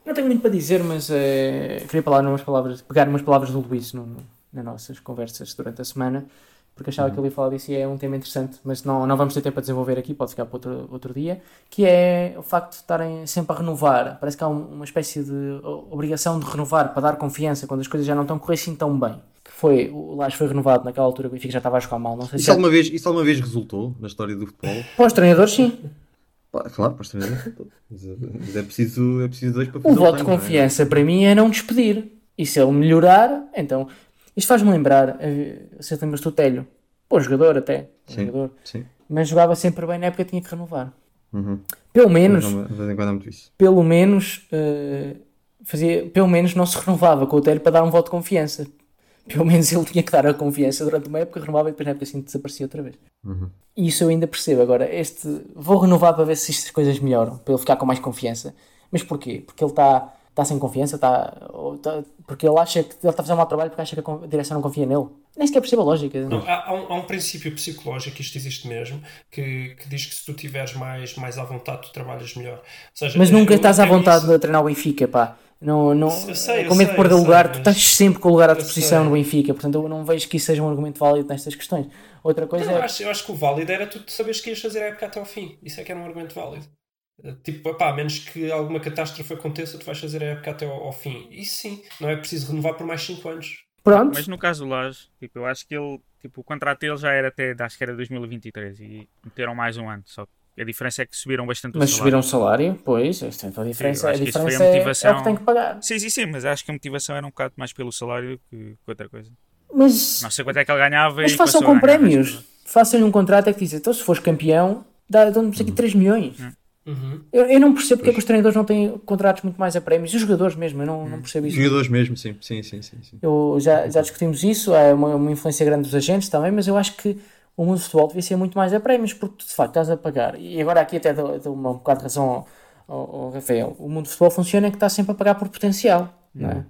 Não tenho muito para dizer, mas eh, queria falar umas palavras, pegar umas palavras do Luís no, no- nas nossas conversas durante a semana, porque achava que ele ia falar disso e é um tema interessante, mas não, não vamos ter tempo a desenvolver aqui, pode ficar para outro, outro dia, que é o facto de estarem sempre a renovar. Parece que há um- uma espécie de obrigação de renovar para dar confiança quando as coisas já não estão a correr assim tão bem. Foi, o Lage foi renovado naquela altura que o Benfica já estava a jogar mal, não sei se Isso alguma, vez, isso alguma vez resultou na história do futebol? Para os treinadores, sim. Claro, para os treinadores. Eh, mas é preciso, é preciso dois para O fazer voto de é? confiança para mim é não despedir. E se ele melhorar, então. Isto faz-me lembrar. eh, Você lembra-se do Telho? Bom jogador até. Sim. jogador. Sim. Mas jogava sempre bem na época tinha que renovar. Uhum. Pelo menos, isso. pelo menos, eh, fazia, pelo menos não se renovava com o Telho para dar um voto de confiança. Pelo menos ele tinha que dar a confiança durante uma época, renovava e depois na época assim desaparecia outra vez. Uhum. E isso eu ainda percebo. Agora, este vou renovar para ver se estas coisas melhoram, para ele ficar com mais confiança. Mas porquê? Porque ele está está sem confiança, está, ou está- porque ele acha que ele está a fazer um mau trabalho porque acha que a direção não confia nele. Nem sequer percebo a lógica. Não, há, há um, há um princípio psicológico, isto existe mesmo, que, que diz que se tu tiveres mais, mais à vontade, tu trabalhas melhor. Ou seja, Mas nunca eu estás à vontade isso- de treinar o Benfica, pá. Não, não, Eu sei, eu com medo de perder o lugar, sei, tu estás sempre com o lugar à disposição no Benfica, portanto eu não vejo que isso seja um argumento válido nestas questões. Outra coisa Eu é. acho, eu acho que o válido era tu saberes que ias fazer a época até ao fim. Isso é que era um argumento válido. Eh, Tipo, pá, a menos que alguma catástrofe aconteça, tu vais fazer a época até ao, ao fim. Isso sim, não é preciso renovar por mais 5 anos. Pronto, Mas no caso do Laje, tipo, eu acho que ele, tipo, o contrato dele já era até, acho que era 2023 e meteram mais um ano. Só que a diferença é que subiram bastante o mas salário. subiram o salário, pois, então a diferença, a foi a diferença é, é o motivação. que tem que pagar. Sim, sim, sim, mas acho que a motivação era um bocado mais pelo salário que, que outra coisa. Mas, Não sei quanto é que ele ganhava mas e façam com prémios. mas- Façam-lhe um contrato é que diz, então se fores campeão, dão-nos aqui 3 milhões. Uhum. Eu, eu não percebo porque é que os treinadores não têm contratos muito mais a prémios. E os jogadores mesmo, eu não, não percebo Os isso. jogadores mesmo, sim. Sim, sim, sim. sim. Eu, já, já discutimos isso, é uma, uma influência grande dos agentes também, mas eu acho que o mundo do futebol devia ser muito mais a prémios, porque tu de facto estás a pagar. E agora aqui até dou, dou uma, um bocado de razão ao, ao- Rafael. O mundo do futebol funciona é que está sempre a pagar por potencial, não é?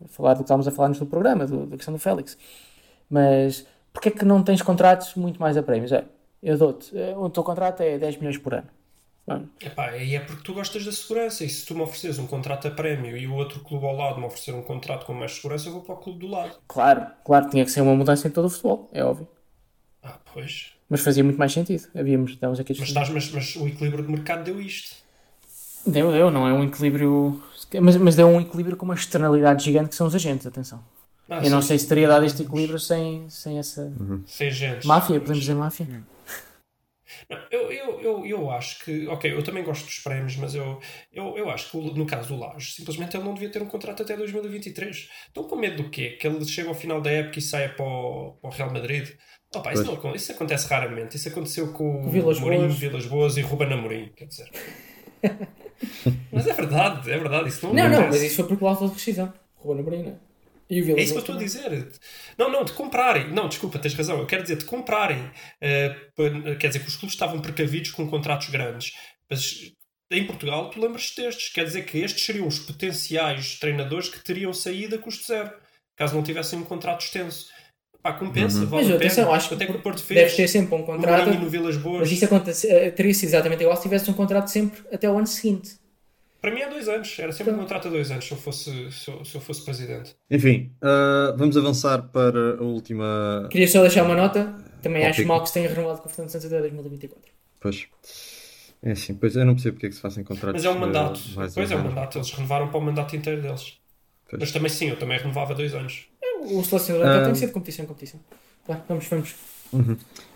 Vou Falar do que estávamos a falar no programa, do- da questão do Félix. Mas porquê é que não tens contratos muito mais a prémios? É, eu dou-te, eh, o teu contrato é 10 milhões por ano. Epá, e é porque tu gostas da segurança. E se tu me ofereces um contrato a prémio e o outro clube ao lado me oferecer um contrato com mais segurança, eu vou para o clube do lado. claro, claro, tinha que ser uma mudança em todo o futebol, é óbvio. Ah, pois. Mas fazia muito mais sentido. Havíamos, estamos aqui Mas, estás, mas, mas o equilíbrio de mercado deu isto. Deu, deu, não é um equilíbrio. Mas, mas deu um equilíbrio com uma externalidade gigante que são os agentes, atenção. Ah, Eu não sei se teria dado este equilíbrio sem, sem essa. Sem gente. Máfia, podemos dizer máfia? Não, Eu, eu, eu, eu acho que, ok, eu também gosto dos prémios, mas eu, eu, eu acho que no caso do Laje, simplesmente ele não devia ter um contrato até 2023. Estão com medo do quê? Que ele chega ao final da época e saia para o, para o Real Madrid? Opa, isso, não, isso acontece raramente. Isso aconteceu com o Vilas Mourinho, Boas. Vilas Boas e Ruben Amorim, quer dizer. mas é verdade, é verdade. Isso não, Não, não, mas isso foi por cláusula de rescisão. Ruben Amorim, não é? E o É isso que eu estou a dizer. Não, não, de comprarem. Não, desculpa, tens razão. Eu quero dizer de comprarem. Pa- quer dizer que os clubes estavam precavidos com contratos grandes. Mas em Portugal, tu lembras-te destes. Quer dizer que estes seriam os potenciais treinadores que teriam saído a custo zero. Caso não tivessem um contrato extenso. Pá, compensa, vale Mas a pena. atenção, acho que Até que o Porto deve fez. ter sempre um contrato. No Vilas Boas. Mas isso acontece, eh, teria sido exatamente igual se tivesse um contrato sempre até o ano seguinte. Para mim é dois anos. Era sempre um Então. contrato a dois anos se eu fosse, se eu, se eu fosse presidente. Enfim, ah, vamos avançar para a última. Queria só deixar uma nota. Também acho mal que se tenha renovado com o Fernando Santos até 2024. Pois. É assim, pois eu não percebo porque é que se fazem contratos. Mas é um de mandato. Pois é um mandato. Eles renovaram para o mandato inteiro deles. Pois. Mas também sim, eu também renovava dois anos. O selecionador Ah. tem que ser de competição em competição. Tá, vamos, vamos.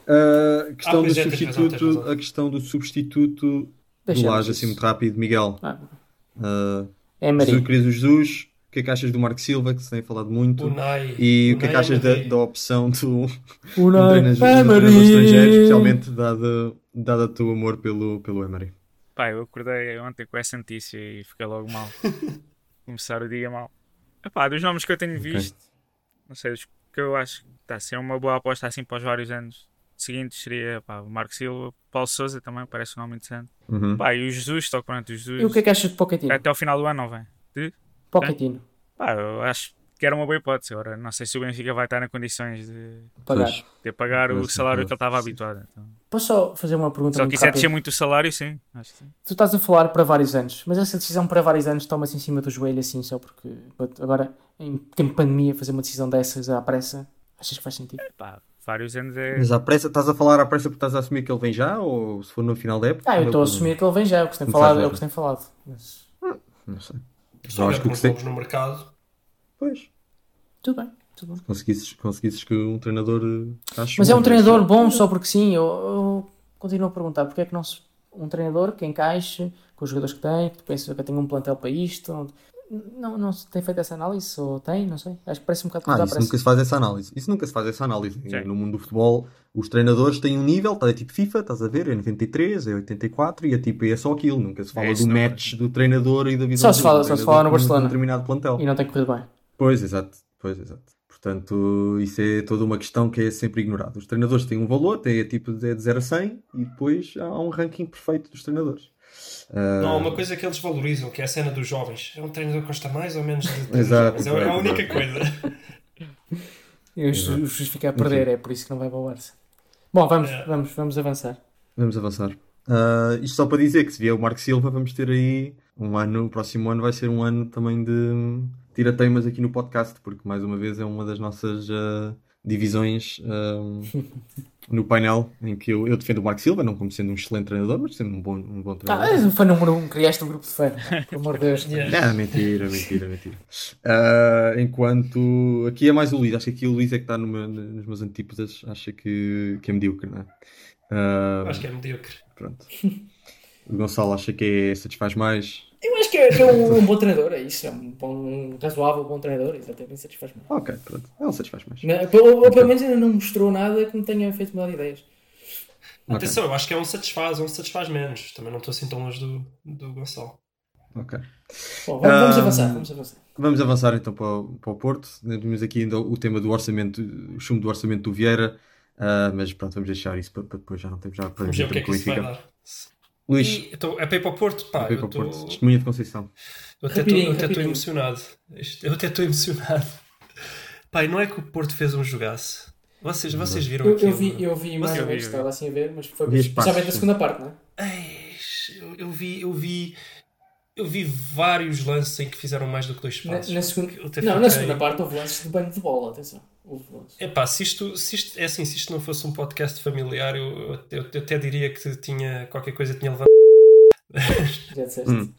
A questão Ah, do é, substituto, razão. a questão do substituto do Laje, assim muito rápido, Miguel. Ah, Ah, é Maria. Jesus, querido Jesus, que é que achas do Marco Silva, que se tem falado muito? Unai. E o que é que Unai achas da, da opção do, Unai Emery. treinador estrangeiro, especialmente dado, dado o teu amor pelo, pelo Emery? Pá, eu acordei ontem com essa notícia e fiquei logo mal. Começar o dia mal. Epá, dos nomes que eu tenho visto, não sei, os que eu acho que está a ser uma boa aposta assim para os vários anos seguintes seria pá, o Marco Silva, Paulo Souza também, parece um nome interessante. Uhum. Pá, e o Jesus, estou pronto, o Jesus. E o que é que achas de Pochettino? Até ao final do ano não vem. Pochettino. Pá, eu acho que era uma boa hipótese. Agora, não sei se o Benfica vai estar em condições de, Pagar. De pagar o salário que ele estava habituado. Então. Posso só fazer uma pergunta Só muito que isso é rápida? descer muito o salário, sim. Acho que sim. Tu estás a falar para vários anos, mas essa decisão para vários anos toma-se em cima do joelho assim só porque agora em tempo de pandemia fazer uma decisão dessas à pressa, achas que faz sentido? Pá, vários anos é. Mas à pressa, estás a falar à pressa porque estás a assumir que ele vem já? Ou se for no final da época? Ah, eu é estou a o assumir que ele vem já, é o que se tem falado, é o que se tem falado. Mas problema? Não sei. Se Eu houver acho que o que nomes no mercado. Pois, tudo bem, tudo bem. conseguisses, conseguisses que um treinador. eh, acho Mas é um treinador bom só porque sim. Eu, eu continuo a perguntar porque é que não se, um treinador que encaixe com os jogadores que tem, que tu pensas que tem um plantel para isto. Não, não se tem feito essa análise? Ou tem? Não sei. Acho que parece um bocado Ah, isso pressa. nunca se faz essa análise. Isso nunca se faz essa análise. Sim. No mundo do futebol, os treinadores têm um nível, está é tipo FIFA, estás a ver? É 93, é 84 e é tipo, é só aquilo. Nunca se fala É do não é? match do treinador e da visão Só se do fala- só se fala no um Barcelona. determinado plantel. E não tem corrido bem. Pois, exato. Pois, exato. Portanto, isso é toda uma questão que é sempre ignorada. Os treinadores têm um valor, têm é tipo de de 0 a 100 e depois há um ranking perfeito dos treinadores. Ah, Não, há uma coisa que eles valorizam, que é a cena dos jovens. É um treinador que gosta mais ou menos de, Exato, jovens. É a- é única exato. coisa. E o Ju- o juiz fica a perder, é por isso que não vai para o Barça. Bom, vamos, É. vamos, vamos avançar. Vamos avançar. Ah, isto só para dizer que se vier o Marco Silva, vamos ter aí um ano, o próximo ano vai ser um ano também de tirateimas aqui no podcast, porque mais uma vez é uma das nossas ah, divisões ah, no painel em que eu, eu defendo o Marco Silva, não como sendo um excelente treinador, mas sendo um bom, um bom Ah, treinador. és um fã número um, criaste um grupo de fã. Pelo amor de Deus. Yeah. Ah, mentira, mentira, mentira. Ah, enquanto aqui é mais o Luís, acho que aqui o Luís é que está numa, nas meus antípodas, acha que, que é medíocre, não é? Ah, Acho que é medíocre. Pronto. O Gonçalo acha que é, satisfaz mais. Eu acho que é, que é um, um bom treinador, é isso. É um, bom, um razoável bom treinador, exatamente, satisfaz mais. Ok, pronto. Ele satisfaz mais. Não, ou, ou pelo menos ainda não mostrou nada que me tenha feito mudar de ideias. Ok. Atenção, eu acho que é um satisfaz, um satisfaz menos. Também não estou assim tão longe do, do Gonçalo. Ok. Bom, vamos, vamos Ah, avançar, vamos avançar. Vamos avançar então para o, para o Porto. Temos aqui ainda o tema do orçamento, o chumbo do orçamento do Vieira. Ah, mas pronto, vamos deixar isso para, para depois já não temos já para Vamos ver o que é que isso vai dar. Luís, E, então, é para ir para o Porto? Pá, para ir eu para Porto. Testemunha de Conceição. eu até estou- emocionado. Eu até estou emocionado. Pai, não é que o Porto fez um jogaço. Vocês, vocês viram Eu, aquilo? eu vi, eu vi mais ou menos, estava assim a ver, mas foi especialmente partes, a segunda parte, não é? Eish, eu, eu vi, eu vi, eu vi vários lances em que fizeram mais do que dois Na, passos. na segunda, Eu até não, na fiquei- segunda parte houve lances de banho de bola, atenção. Lances. Epá, se isto, se isto, é assim, se isto não fosse um podcast familiar, eu, eu, eu- até diria que tinha qualquer coisa tinha levado. Já disseste. Hum.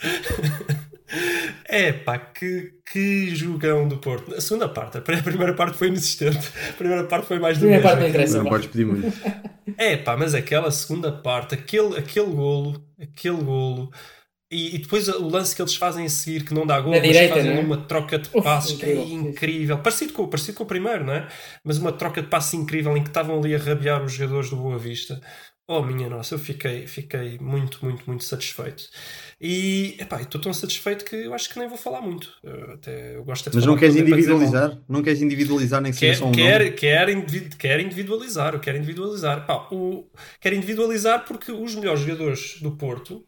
É pá, que, que jogão do Porto. A segunda parte, a primeira parte foi inexistente. A primeira parte foi mais A do primeira mesmo. parte não interessa. Não podes pedir muito. É pá, mas aquela segunda parte, aquele, aquele golo, aquele golo, e, e depois o lance que eles fazem a seguir, que não dá golo, Na mas direita, fazem é? uma troca de Uf, passos incrível, é incrível. Parecido com, parecido com o primeiro, não é? Mas uma troca de passos incrível em que estavam ali a rabiar os jogadores do Boa Vista. Oh, minha nossa, eu fiquei, fiquei muito, muito, muito satisfeito. E, epá, estou tão satisfeito que eu acho que nem vou falar muito. Eu, até, eu gosto de Mas não queres é individualizar? Não queres individualizar nem que seja Quer, só um quer, nome? quer, individu- quer individualizar, eu quero individualizar. Pá, o, quero individualizar porque os melhores jogadores do Porto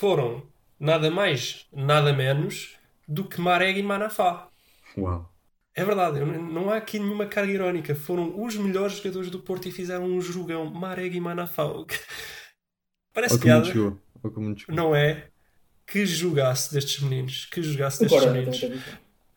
foram nada mais, nada menos do que Marega e Manafá. Uau. É verdade, não há aqui nenhuma carga irónica. Foram os melhores jogadores do Porto e fizeram um jogão. Marega e Manafá. Parece como piada, chegou. Não é? Que jogasse destes meninos. Que jogasse destes Corona meninos.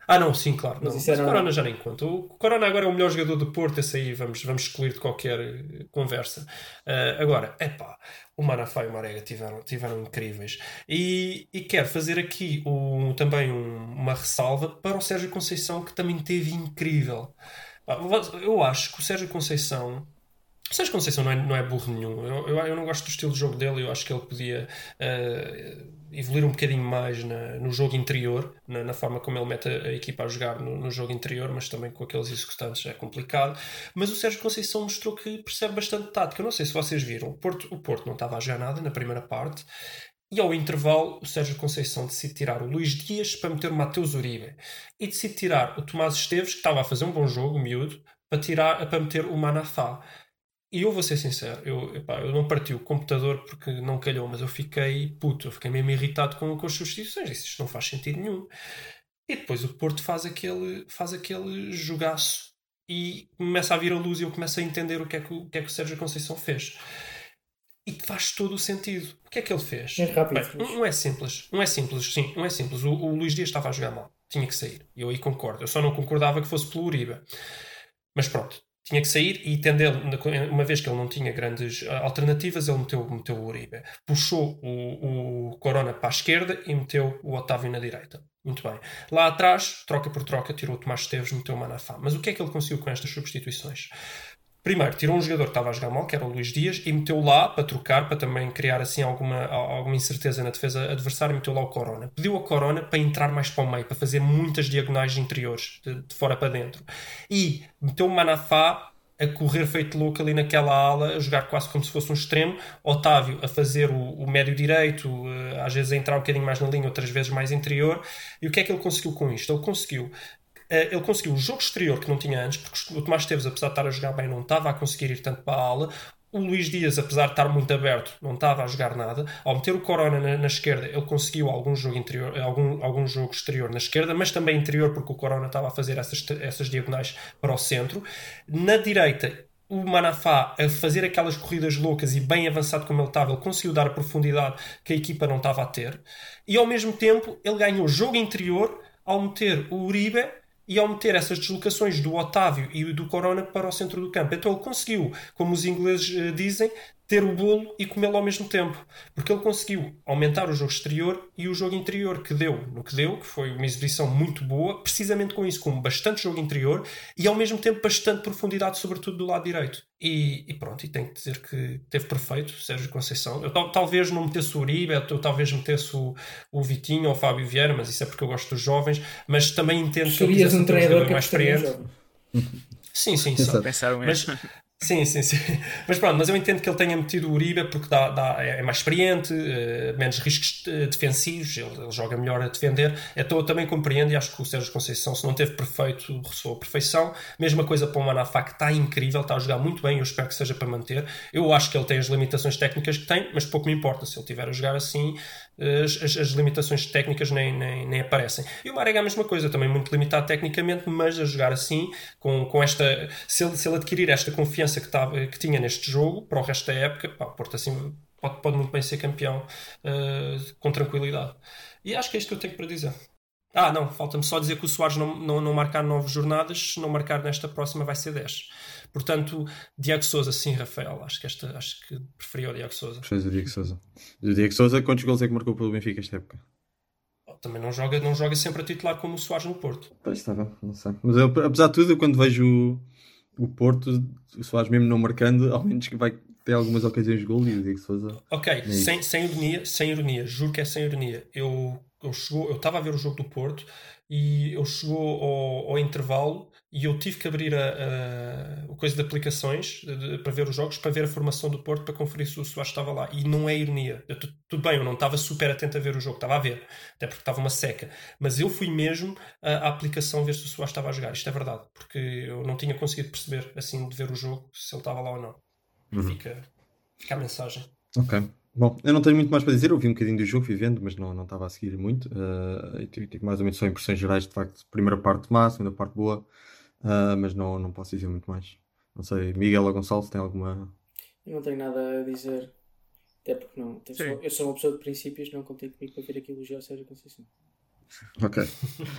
Ah, não, sim, claro. Mas Não. isso era o Corona já nem conta. O Corona agora é o melhor jogador do Porto, esse aí vamos, vamos excluir de qualquer eh, conversa. Ah, agora, é pá, o Manafá e o Marega tiveram, tiveram incríveis. E, e quero fazer aqui um, também um- uma ressalva para o Sérgio Conceição, que também teve incrível. Eu acho que o Sérgio Conceição O Sérgio Conceição não é, não é burro nenhum. Eu, eu, eu não gosto do estilo de jogo dele. Eu acho que ele podia uh, evoluir um bocadinho mais na, no jogo interior, na, na, forma como ele mete a, a equipa a jogar no, no, jogo interior, mas também com aqueles executantes é complicado. Mas o Sérgio Conceição mostrou que percebe bastante tática. Eu não sei se vocês viram. O Porto, o Porto não estava a jogar nada na primeira parte. E ao intervalo, o Sérgio Conceição decide tirar o Luís Dias para meter o Mateus Uribe. E decide tirar o Tomás Esteves, que estava a fazer um bom jogo, miúdo, para, tirar, para meter o Manafá. E eu vou ser sincero, eu, epá, eu não parti o computador porque não calhou, mas eu fiquei puto, eu fiquei mesmo irritado com, com as substituições. Isto não faz sentido nenhum. E depois o Porto faz aquele, faz aquele jogaço e começa a vir a luz e eu começo a entender o que é que o, que é que o Sérgio Conceição fez. E faz todo o sentido. O que é que ele fez? É rápido. Bem, um é simples, um é simples, sim, um é simples. O, o Luís Dias estava a jogar mal, tinha que sair. Eu aí concordo. Eu só não concordava que fosse pelo Uribe. Mas pronto, tinha que sair e tendendo, uma vez que ele não tinha grandes ah, alternativas, ele meteu, meteu o Uribe. Puxou o, o Corona para a esquerda e meteu o Otávio na direita. Muito bem. Lá atrás, troca por troca, tirou o Tomás Esteves, meteu o Manafá. Mas o que é que ele conseguiu com estas substituições? Primeiro, tirou um jogador que estava a jogar mal, que era o Luís Dias, e meteu lá para trocar, para também criar assim alguma, alguma incerteza na defesa adversária, meteu lá o Corona. Pediu a Corona para entrar mais para o meio, para fazer muitas diagonais interiores, de, de fora para dentro. E meteu o Manafá a correr feito louco ali naquela ala, a jogar quase como se fosse um extremo. Otávio a fazer o, o médio direito, eh, às vezes a entrar um bocadinho mais na linha, outras vezes mais interior. E o que é que ele conseguiu com isto? Ele conseguiu ele conseguiu o jogo exterior que não tinha antes, porque o Tomás Teves, apesar de estar a jogar bem, não estava a conseguir ir tanto para a ala. O Luís Dias, apesar de estar muito aberto, não estava a jogar nada. Ao meter o Corona na, na, esquerda, ele conseguiu algum jogo, interior, algum, algum jogo exterior na esquerda, mas também interior, porque o Corona estava a fazer essas, essas diagonais para o centro. Na direita, o Manafá a fazer aquelas corridas loucas e bem avançado como ele estava, ele conseguiu dar a profundidade que a equipa não estava a ter. E ao mesmo tempo, ele ganhou jogo interior ao meter o Uribe e ao meter essas deslocações do Otávio e do Corona para o centro do campo. Então ele conseguiu, como os ingleses uh, dizem, ter o bolo e comê-lo ao mesmo tempo. Porque ele conseguiu aumentar o jogo exterior e o jogo interior, que deu no que deu, que foi uma exibição muito boa, precisamente com isso, com bastante jogo interior e ao mesmo tempo bastante profundidade, sobretudo do lado direito. E, e pronto, e tenho que dizer que teve perfeito, Sérgio Conceição. Eu talvez não metesse o Uribe, eu talvez metesse o, o Vitinho ou o Fábio Vieira, mas isso é porque eu gosto dos jovens, mas também entendo que ele um treinador mais experiente. Sim, sim, sim. Pensaram mesmo. Mas, Sim, sim, sim. Mas pronto, mas eu entendo que ele tenha metido o Uribe porque dá, dá, é mais experiente, uh, menos riscos uh, defensivos, ele, ele, joga melhor a defender. Então eu também compreendo e acho que o Sérgio Conceição, se não teve perfeito, ressoou a perfeição. Mesma coisa para o Manafá, que está incrível, está a jogar muito bem, eu espero que seja para manter. Eu acho que ele tem as limitações técnicas que tem, mas pouco me importa. Se ele estiver a jogar assim, as, as, as, limitações técnicas nem, nem, nem, aparecem. E o Marega é a mesma coisa, também muito limitado tecnicamente, mas a jogar assim, com, com esta. Se ele, se ele adquirir esta confiança que, tava, que tinha neste jogo para o resto da época, pá, Porto assim pode, pode muito bem ser campeão uh, com tranquilidade. E acho que é isto que eu tenho para dizer. Ah, não, falta-me só dizer que o Soares não, não, não marcar nove jornadas, se não marcar nesta próxima vai ser 10. Portanto, Diego Souza, sim, Rafael. Acho que, esta, acho que preferia o Diego Souza. Fez o Diego Souza. O Diego Souza, quantos gols é que marcou pelo Benfica esta época? Também não joga, não joga sempre a titular como o Soares no Porto. Pois está bem, não sei. Mas eu, apesar de tudo, eu quando vejo o, o Porto, o Soares mesmo não marcando, ao menos que vai ter algumas ocasiões de gol e o Diego Souza. Ok, é sem, sem ironia, sem ironia, juro que é sem ironia. Eu eu chegou, eu estava a ver o jogo do Porto e eu chegou ao, ao intervalo e eu tive que abrir a, a, coisa de aplicações de, de, para ver os jogos, para ver a formação do Porto, para conferir se o Soares estava lá. E não é ironia. Eu, tudo bem, eu não estava super atento a ver o jogo, estava a ver, até porque estava uma seca. Mas eu fui mesmo à, aplicação ver se o Soares estava a jogar. Isto é verdade, porque eu não tinha conseguido perceber, assim, de ver o jogo, se ele estava lá ou não. Uhum. Fica, fica a mensagem. Ok. Bom, eu não tenho muito mais para dizer, eu vi um bocadinho do jogo, fui vendo, mas não, não estava a seguir muito. Uh, tive mais ou menos só impressões gerais, de facto. Primeira parte má, segunda parte boa. Uh, mas não, não posso dizer muito mais. Não sei, Miguel ou Gonçalo, tem alguma. Eu não tenho nada a dizer, até porque não. Eu sou uma pessoa de princípios, não contei comigo para ver aquilo do Sérgio Conceição. Ok.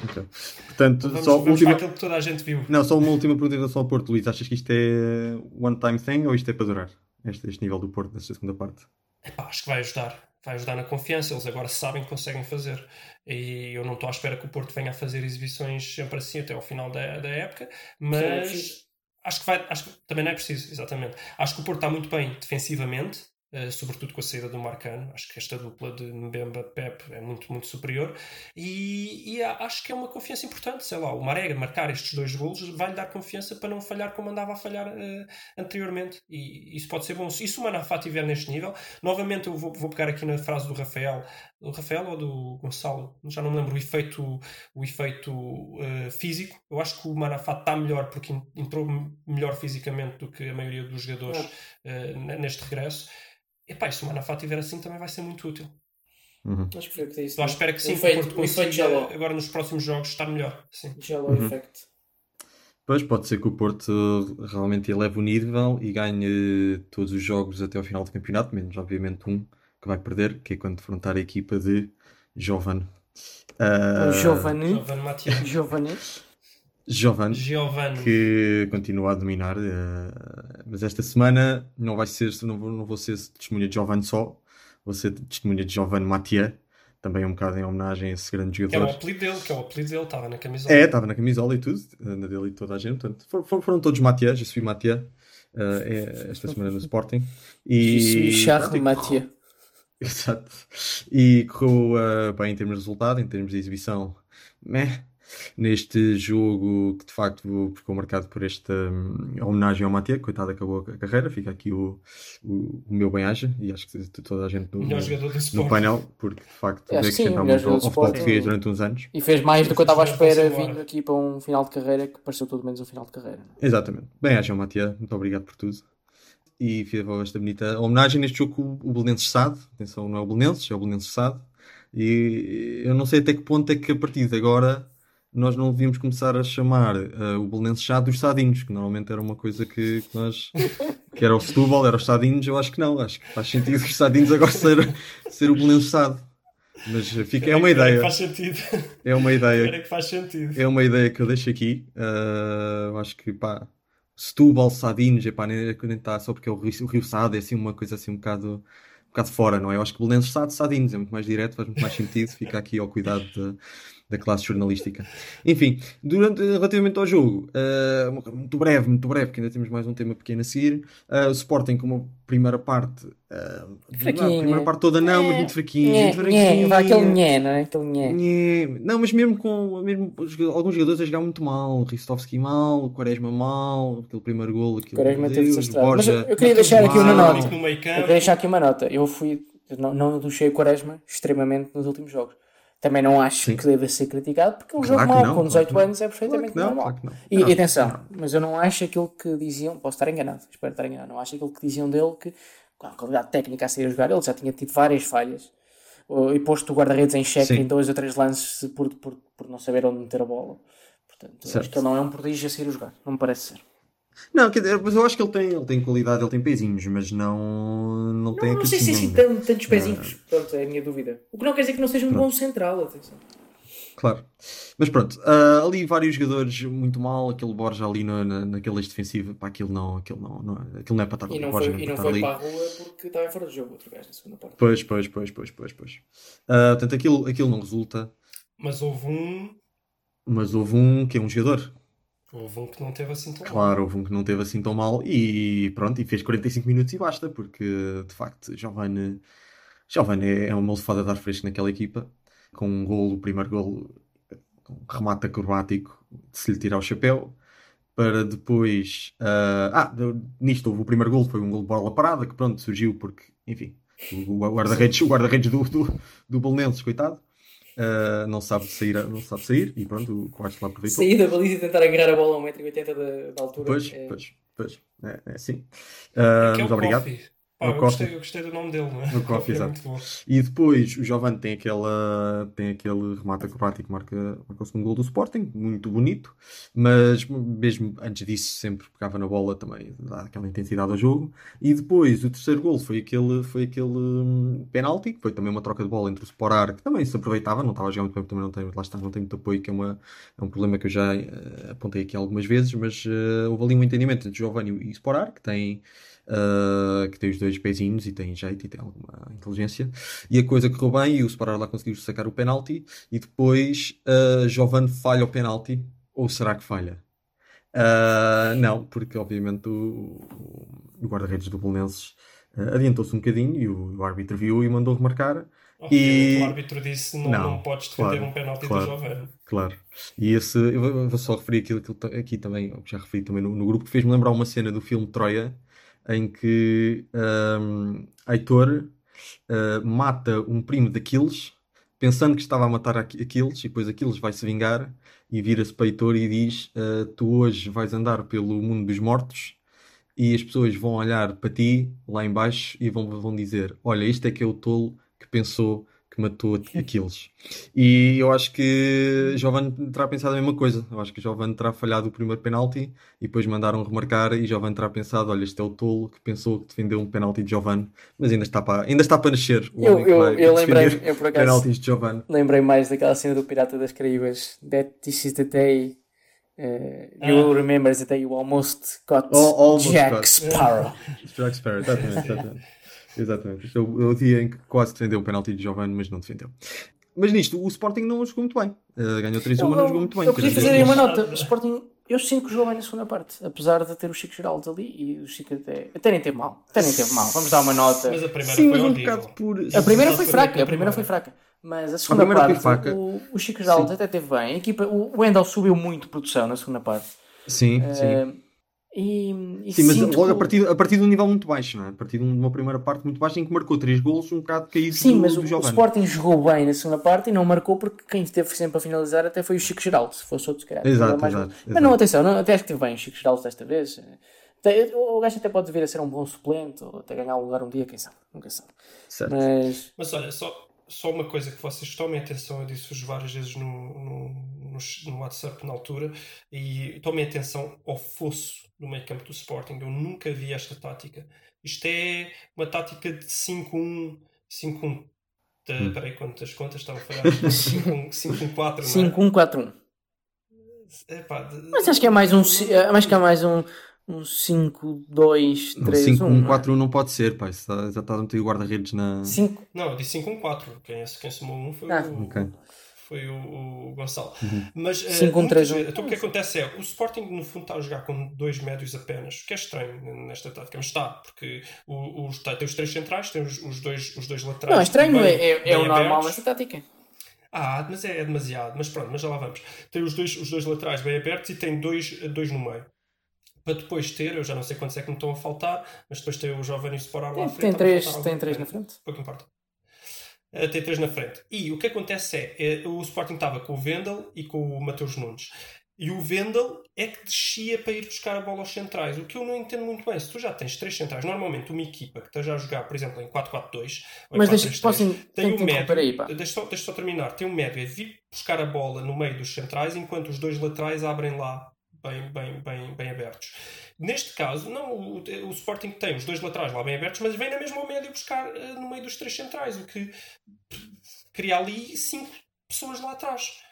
okay. Portanto, vamos, só vamos última... aquilo que toda a gente viu. Não, só uma última pergunta em relação ao Porto, Luís. Achas que isto é one time thing ou isto é para durar? Este, este nível do Porto nesta segunda parte? Epá, acho que vai ajudar vai ajudar na confiança. Eles agora sabem que conseguem fazer. E eu não estou à espera que o Porto venha a fazer exibições sempre assim até ao final da, da época, mas Acho que vai, acho que também não é preciso, exatamente. Acho que o Porto está muito bem defensivamente, Uh, sobretudo com a saída do Marcano. Acho que esta dupla de Mbemba-Pep é muito, muito superior. E, e, acho que é uma confiança importante. Sei lá, o Marega marcar estes dois golos vai-lhe dar confiança para não falhar como andava a falhar uh, anteriormente. E isso pode ser bom. Se o Manafá estiver neste nível, novamente eu vou, vou pegar aqui na frase do Rafael, do Rafael ou do Gonçalo, já não me lembro o efeito, o efeito uh, físico. Eu acho que o Manafá está melhor porque entrou melhor fisicamente do que a maioria dos jogadores neste regresso. Epá, se o Manafá estiver assim também vai ser muito útil. Uhum. Acho que foi o que disse. Estou à espera que sim, o efeito, que o Porto consiga agora nos próximos jogos estar melhor. Sim. Jello uhum. effect. Pois, pode ser que o Porto realmente eleve o nível e ganhe todos os jogos até ao final do campeonato, menos obviamente um que vai perder, que é quando enfrentar a equipa de Jovan. Uh... Giovanni. Giovanni. Giovanni. Giovanni, Giovanni, que continua a dominar, uh, mas esta semana não vai ser, não vou, não vou ser testemunha de Giovanni só, vou ser testemunha de Giovanni Mathieu, também um bocado em homenagem a esse grande jogador. Que é o apelido dele, que é o apelido dele, estava na camisola. É, estava na camisola e tudo, na dele e toda a gente, portanto, foram, foram todos Mathieu, já fui Mathieu, uh, é, esta semana no Sporting. E, Charles Mathieu. Exato. E correu uh, bem em termos de resultado, em termos de exibição, meh neste jogo que de facto ficou marcado por esta hum, homenagem ao Matê, coitado, acabou a carreira. Fica aqui o, o, o meu bem-aja e acho que toda a gente no, no, painel, porque de facto é, acrescentou muito ao, ao futebol português durante uns anos. E fez mais do que eu estava à espera vindo aqui para um final de carreira que pareceu tudo menos um final de carreira. Exatamente. Bem-aja ao Matê, muito obrigado por tudo. E fiz esta bonita homenagem neste jogo com o Belenenses Sade. Atenção, não é o Belenenses, é o Belenenses Sade. E eu não sei até que ponto é que a partir de agora nós não devíamos começar a chamar uh, o Belenenses chá dos Sadinhos, que normalmente era uma coisa que, que nós. que era o Setúbal, era os Sadinhos, eu acho que não, acho que faz sentido os Sadinhos agora ser, ser o Belenenses Sado. Mas fica, é uma ideia. faz sentido. É uma ideia. que faz sentido. É uma ideia que eu deixo aqui. Uh, acho que pá, Setúbal, Sadinhos, epá, nem, nem está só porque é o Rio, o Rio Sado, é assim uma coisa assim um bocado, um bocado fora, não é? Eu acho que Belenenses Sado, Sadinhos é muito mais direto, faz muito mais sentido, fica aqui ao cuidado de da classe jornalística. Enfim, durante, relativamente ao jogo, uh, muito breve, muito breve, que ainda temos mais um tema pequeno a seguir. Uh, o Sporting, como primeira parte, uh, a primeira parte toda não, é, mas muito fraquinho. É, é, vai aquele nhé, não é? Aquele nhé. nhé. Não, mas mesmo com mesmo, alguns jogadores a jogar muito mal. Ristovski mal, Quaresma mal, aquele primeiro gol. Aquele, Quaresma teve Mas eu, eu queria deixar aqui uma nota. Eu queria deixar aqui uma nota. Eu fui, não, não deixei o Quaresma extremamente nos últimos jogos. Também não acho Sim. que deva ser criticado, porque um claro jogo mau com 18 anos é perfeitamente claro normal. Claro e, atenção, mas eu não acho aquilo que diziam, posso estar enganado, espero estar enganado, não acho aquilo que diziam dele que com a qualidade técnica a sair a jogar, ele já tinha tido várias falhas e posto o guarda-redes em xeque em dois ou três lances por, por, por não saber onde meter a bola. Portanto, certo. acho que ele não é um prodígio a sair a jogar, não me parece ser. Não, mas eu acho que ele tem, ele tem qualidade, ele tem pezinhos, mas não, não tem Não, não sei se é assim tantos pezinhos. Pronto, é a minha dúvida. O que não quer dizer que não seja um Pronto. bom central, atenção. Claro. Mas pronto, uh, ali vários jogadores muito mal, aquele Borja ali no, na, naquele defensivo, pá, aquilo não, aquilo não, não, aquilo não é para estar E não Borja, foi, e não foi para a rua porque estava fora de jogo outro gajo na segunda parte. Pois, pois, pois, pois, pois, pois. Uh, portanto, aquilo, aquilo não resulta. Mas houve um. Mas houve um que é um jogador Houve um que não teve assim tão mal. Claro, houve um que não teve assim tão mal e pronto, e fez 45 minutos e basta, porque de facto Giovanni, Giovanni é uma lefada de ar fresco naquela equipa, com um gol, o primeiro gol, um remate acrobático de se lhe tirar o chapéu, para depois. Uh, ah, nisto houve o primeiro gol, foi um gol de bola parada, que pronto, surgiu porque, enfim, o guarda-redes guarda do, do, do Belenenses, coitado. Uh, não sabe sair, não sabe sair e pronto, o Coates lá aproveitou. Sair da baliza e tentar agarrar a bola a 1,80m da, altura. Pois, é... pois, pois, é, é assim. Uh, é muito obrigado. Coffee. Pá, eu, gostei, eu, gostei, do nome dele, não é? O Coffee, exato. E depois o Giovanni tem, aquela, tem aquele remate acrobático que marca, marca o segundo gol do Sporting, muito bonito, mas mesmo antes disso sempre pegava na bola também, dá aquela intensidade ao jogo. E depois o terceiro gol foi aquele, foi aquele um, penalti, que foi também uma troca de bola entre o Sporar, que também se aproveitava, não estava a jogar muito bem, também não tem, lá está, não tem muito apoio, que é, uma, é um problema que eu já uh, apontei aqui algumas vezes, mas uh, houve ali um entendimento entre Giovanni e Sporar, que tem uh, que tem os dois pezinhos e tem jeito e tem alguma inteligência. E a coisa correu bem e o Separar lá conseguiu sacar o penalti e depois uh, Giovanni falha o penalti. Ou será que falha? Ah, não, porque obviamente o, o guarda-redes do Belenenses ah, adiantou-se um bocadinho e o, o árbitro viu e mandou remarcar. E- o árbitro disse não, Não, não, podes defender claro, um penalti claro. do Jovem. Claro. E esse, eu vou- só referir aquilo, aquilo aqui também, que já referi também no, no grupo, que fez-me lembrar uma cena do filme Troia, em que ahm, Heitor ah, mata um primo de Aquiles, pensando que estava a matar Aqu- Aquiles, e depois Aquiles vai se vingar e vira-se para Heitor e diz: ah, Tu hoje vais andar pelo mundo dos mortos. E as pessoas vão olhar para ti lá em baixo e vão, vão dizer: Olha, este é que é o tolo que pensou que matou Aquiles. E eu acho que Giovanni terá pensado a mesma coisa. Eu acho que Giovanni terá falhado o primeiro penalti e depois mandaram remarcar e Giovanni terá pensado: olha, este é o tolo que pensou que defendeu um penalti de Giovanni, mas ainda está para, ainda está para nascer o Eu, eu, vai eu lembrei, eu por acaso penaltis de Giovanni. lembrei mais daquela cena do Pirata das Caraíbas. That this is the day uh, Ah. you will remember the day you almost got Al- almost Jack got. Sparrow. Jack Sparrow, exatamente. exatamente. Exatamente. É o, é o dia em que quase defendeu o penalti de Giovanni, mas não defendeu. Mas nisto, o Sporting não jogou muito bem. Uh, ganhou 3-1, Eu, mas não jogou muito bem. eu queria Quer fazer aí uma nota. O Sporting, eu sinto que jogou bem na segunda parte, apesar de ter o Chico Geraldo ali e o Chico até, até nem teve mal. Até nem teve mal. Vamos dar uma nota. Mas a primeira Sim, foi mas um bocado por. A primeira foi fraca, a primeira foi fraca. Mas a segunda foi parte, fraca. o, o Chico Geraldo até teve bem. A equipa, o, Wendel subiu muito produção na segunda parte. Sim, sim. E, e Sim, mas logo a partir, a partir de um nível muito baixo, não é? A partir de uma primeira parte muito baixa em que marcou 3 golos, um bocado caído Sim, do, mas do o, o. Sporting jogou bem na segunda parte e não marcou porque quem esteve sempre a finalizar até foi o Chico Geraldo. Se fosse outro, se calhar. Exato, mais exato. Mas não, atenção, não, até acho que teve bem o Chico Geraldo desta vez. O gajo até pode vir a ser um bom suplente ou até ganhar um lugar um dia, quem sabe. Nunca sabe. Certo. Mas Mas olha, só, só uma coisa que vocês tomem atenção, eu disse-vos várias vezes no, no, no, no WhatsApp na altura, e tomem atenção ao fosso no meio campo do Sporting. Eu nunca vi esta tática. Isto é uma tática de 5-1, 5-1. Hum. Espera aí, quantas contas estão a falhar? 5-1-4, não é? 5-1-4-1. Epá, de- Mas acho que é mais um. eh, Acho que é mais um. Um 5-2-3-1. 5-1-4-1 não pode ser, isso está- Já está a meter o guarda-redes na. 5 Não, eu disse 5-1-4. Quem, quem somou um foi Ah. o, Ok. foi o, o Gonçalo. Uhum. Mas eh, 5-1-3-1. muitas vezes- então o que acontece é o Sporting no fundo está a jogar com dois médios apenas, o que é estranho nesta tática, mas está, porque o, os, tá- tem os três centrais, tem os, os dois, os dois laterais. Não, é estranho, bem- é, é, é o normal nesta tática. Ah, mas é, é demasiado, mas pronto, mas já lá vamos. Tem os dois, os dois laterais bem abertos e tem dois, dois no meio. Para depois ter, eu já não sei quantos é que me estão a faltar, mas depois tem o jovem e o Sporar lá Tem, à frente. tem, três, tem três na frente. pouco importa. Uh, tem três na frente. E o que acontece é, é, o Sporting estava com o Vendel e com o Mateus Nunes. E o Vendel é que descia para ir buscar a bola aos centrais. O que eu não entendo muito bem. Se tu já tens três centrais, normalmente uma equipa que esteja a jogar, por exemplo, em 4-4-2 ou em Mas deixa, 4-3-3, posso, tem tenho um médio, aí, pá. deixa só, deixa só terminar, tem um médio é vir buscar a bola no meio dos centrais enquanto os dois laterais abrem lá bem, bem, bem, bem abertos. Neste caso, não, o, o Sporting tem os dois laterais lá bem abertos, mas vem na mesma ao médio buscar eh, no meio dos três centrais, o que cria ali cinco pessoas lá atrás.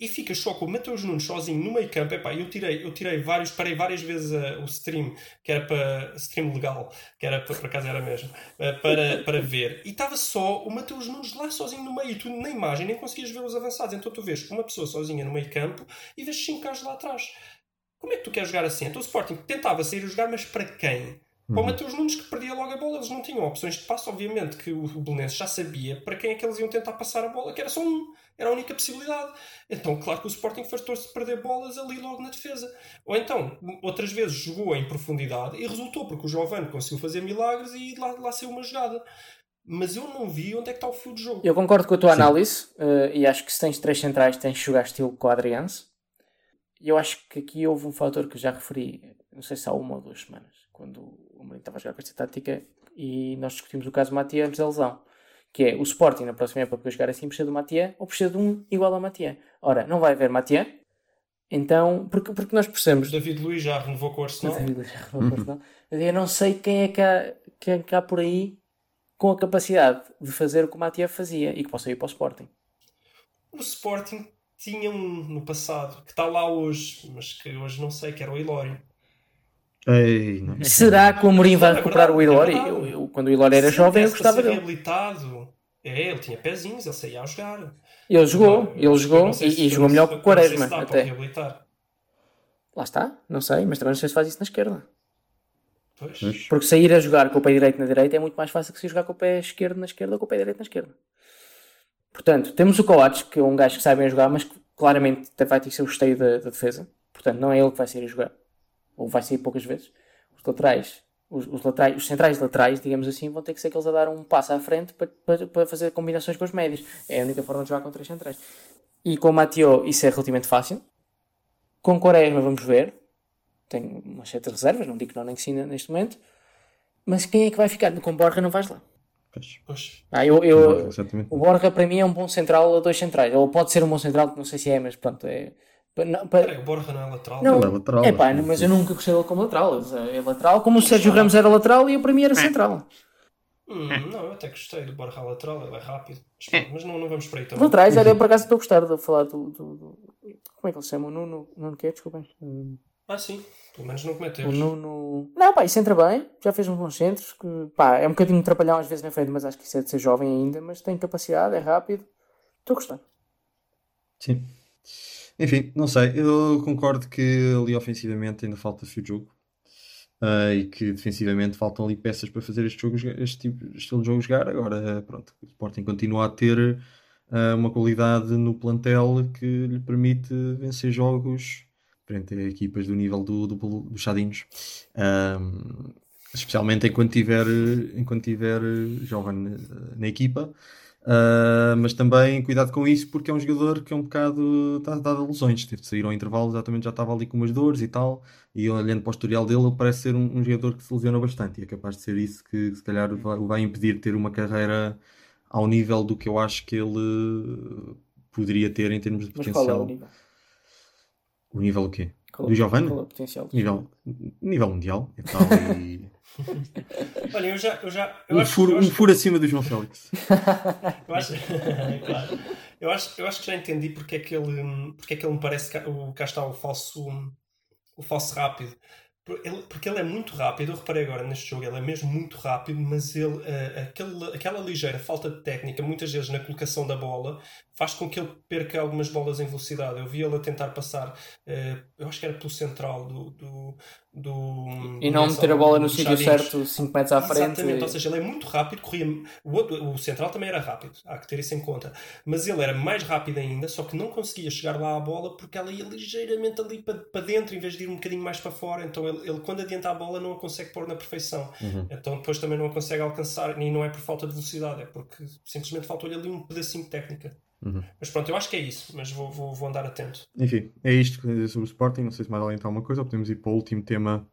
E fica só com o Mateus Nunes sozinho no meio campo. Epá, eu tirei, eu tirei vários, parei várias vezes eh, o stream, que era para stream legal, que era para, por era mesmo, eh, para, para ver. E estava só o Mateus Nunes lá sozinho no meio. E tu na imagem nem conseguias ver os avançados. Então tu vês uma pessoa sozinha no meio campo e vês cinco gajos lá atrás. Como é que tu queres jogar assim? Então o Sporting tentava sair a jogar, mas para quem? Para o Mateus Nunes que perdia logo a bola, eles não tinham opções de passo, obviamente que o Belenenses já sabia para quem é que eles iam tentar passar a bola, que era só um, era a única possibilidade. Então, claro que o Sporting fartou-se de perder bolas ali logo na defesa. Ou então, outras vezes jogou em profundidade e resultou, porque o Giovanni conseguiu fazer milagres e lá, lá saiu uma jogada. Mas eu não vi onde é que está o fio de jogo. Eu concordo com a tua análise eh, e acho que se tens três centrais tens de jogar estilo quadriense. E eu acho que aqui houve um fator que eu já referi, não sei se há uma ou duas semanas, quando o Mourinho estava a jogar com esta tática e nós discutimos o caso Matia antes da lesão. Que é o Sporting na próxima época para jogar assim precisa do Matia ou precisa de um igual a Matia. Ora, não vai haver Matia, então, porque, porque nós O precisamos David Luiz já renovou com o Arsenal. eu não sei quem é que há, quem é que há por aí com a capacidade de fazer o que o Matia fazia e que possa ir para o Sporting. O Sporting tinha um no passado que está lá hoje, mas que hoje não sei, que era o Ilório. Ei. Será que o Mourinho vai recuperar o Ilori? é verdade. Eu, eu, quando o Ilori era Se jovem, eu gostava dele. reabilitado. É, ele tinha pezinhos, ele saía a jogar. Ele jogou, ele jogou e, se- e jogou melhor que o se Quaresma, para até. Lá está, não sei, mas também não sei se faz isso na esquerda. Pois. Porque sair a jogar com o pé direito na direita é muito mais fácil que a jogar com o pé esquerdo na esquerda ou com o pé direito na esquerda. Portanto, temos o Coates, que é um gajo que sabe jogar, mas que claramente vai ter que ser o esteio da, da defesa. Portanto, não é ele que vai sair a jogar. Ou vai sair poucas vezes. Os laterais, os, os laterais, os centrais laterais, digamos assim, vão ter que ser aqueles a dar um passo à frente para, para, para fazer combinações com os médios. É a única forma de jogar com três centrais. E com o Mateo isso é relativamente fácil. Com Quaresma vamos ver. Tem umas certas reservas, não digo que não nem que sim neste momento. Mas quem é que vai ficar? Com Borja não vais lá. Pois, Pois. Ah, eu, eu, o Borja para mim é um bom central a dois centrais. Ou pode ser um bom central, que não sei se é, mas pronto. É, pa- não, pa- Peraí, o Borja não é lateral. não, Ele é lateral, é pá, mas eu nunca gostei dele como lateral. É lateral, como o Sérgio Ramos era lateral e eu para mim era central. Hum, não, eu até gostei do Borja lateral, ele é rápido. Mas, não, não vamos por aí também. Laterais, era por acaso estou a gostar de falar do, do- do- Como é que ele se chama? O Nuno. Nuno que é? Desculpem. Hum, Ah, sim. Pelo menos não O cometemos. Nuno. Não, pá, isso entra bem. Já fez uns bons centros. Que, pá, é um bocadinho trapalhão às vezes na frente, mas acho que isso é de ser jovem ainda. Mas tem capacidade, é rápido. Estou a gostar. Sim. Enfim, não sei. Eu concordo que ali ofensivamente ainda falta-se o jogo. Ah, e que defensivamente faltam ali peças para fazer este, jogo, este tipo, estilo de jogo jogar. Agora, pronto, o Sporting continua a ter ah, uma qualidade no plantel que lhe permite vencer jogos frente a equipas do nível do, do, do Chadinhos. Ahm, especialmente enquanto tiver, enquanto tiver jovem na, na equipa. Uh, mas também cuidado com isso porque é um jogador que é um bocado está dado a lesões, teve de sair ao intervalo, exatamente já estava ali com umas dores e tal, e olhando para o historial dele, ele parece ser um, um jogador que se lesiona bastante e é capaz de ser isso que se calhar vai, o vai impedir de ter uma carreira ao nível do que eu acho que ele poderia ter em termos de Mas é potencial. O nível? O quê? Qual, Do Giovanni? Qual é o potencial? do Nível, nível mundial e tal, e Olha, eu já. Eu já eu um, acho, furo, eu um acho, furo acima do João Félix. eu acho, claro. eu, acho, eu acho que já entendi porque é que ele, porque é que ele me parece que o, cá está o falso, o falso rápido. Ele- Porque ele é muito rápido, eu reparei agora neste jogo, ele é mesmo muito rápido, mas ele, eh, aquele, aquela ligeira falta de técnica, muitas vezes na colocação da bola, faz com que ele perca algumas bolas em velocidade. Eu vi ele a tentar passar, eh, eu acho que era pelo central do. do, do E não meter a bola no sítio certo 5 metros à frente. Exatamente, ou seja, ele é muito rápido, corria. O, outro- o central também era rápido, há que ter isso em conta. Mas ele era mais rápido ainda, só que não conseguia chegar lá à bola porque ela ia ligeiramente ali para, para dentro em vez de ir um bocadinho mais para fora. Então ele, ele, quando adianta a bola, não a consegue pôr na perfeição. Então depois também não a consegue alcançar, e não é por falta de velocidade, é porque simplesmente faltou-lhe ali um pedacinho de técnica. Mas pronto, eu acho que é isso, mas vou, vou, vou andar atento. Enfim, é isto que eu dizer sobre o Sporting. Não sei se mais alguém tem alguma coisa ou podemos ir para o último tema,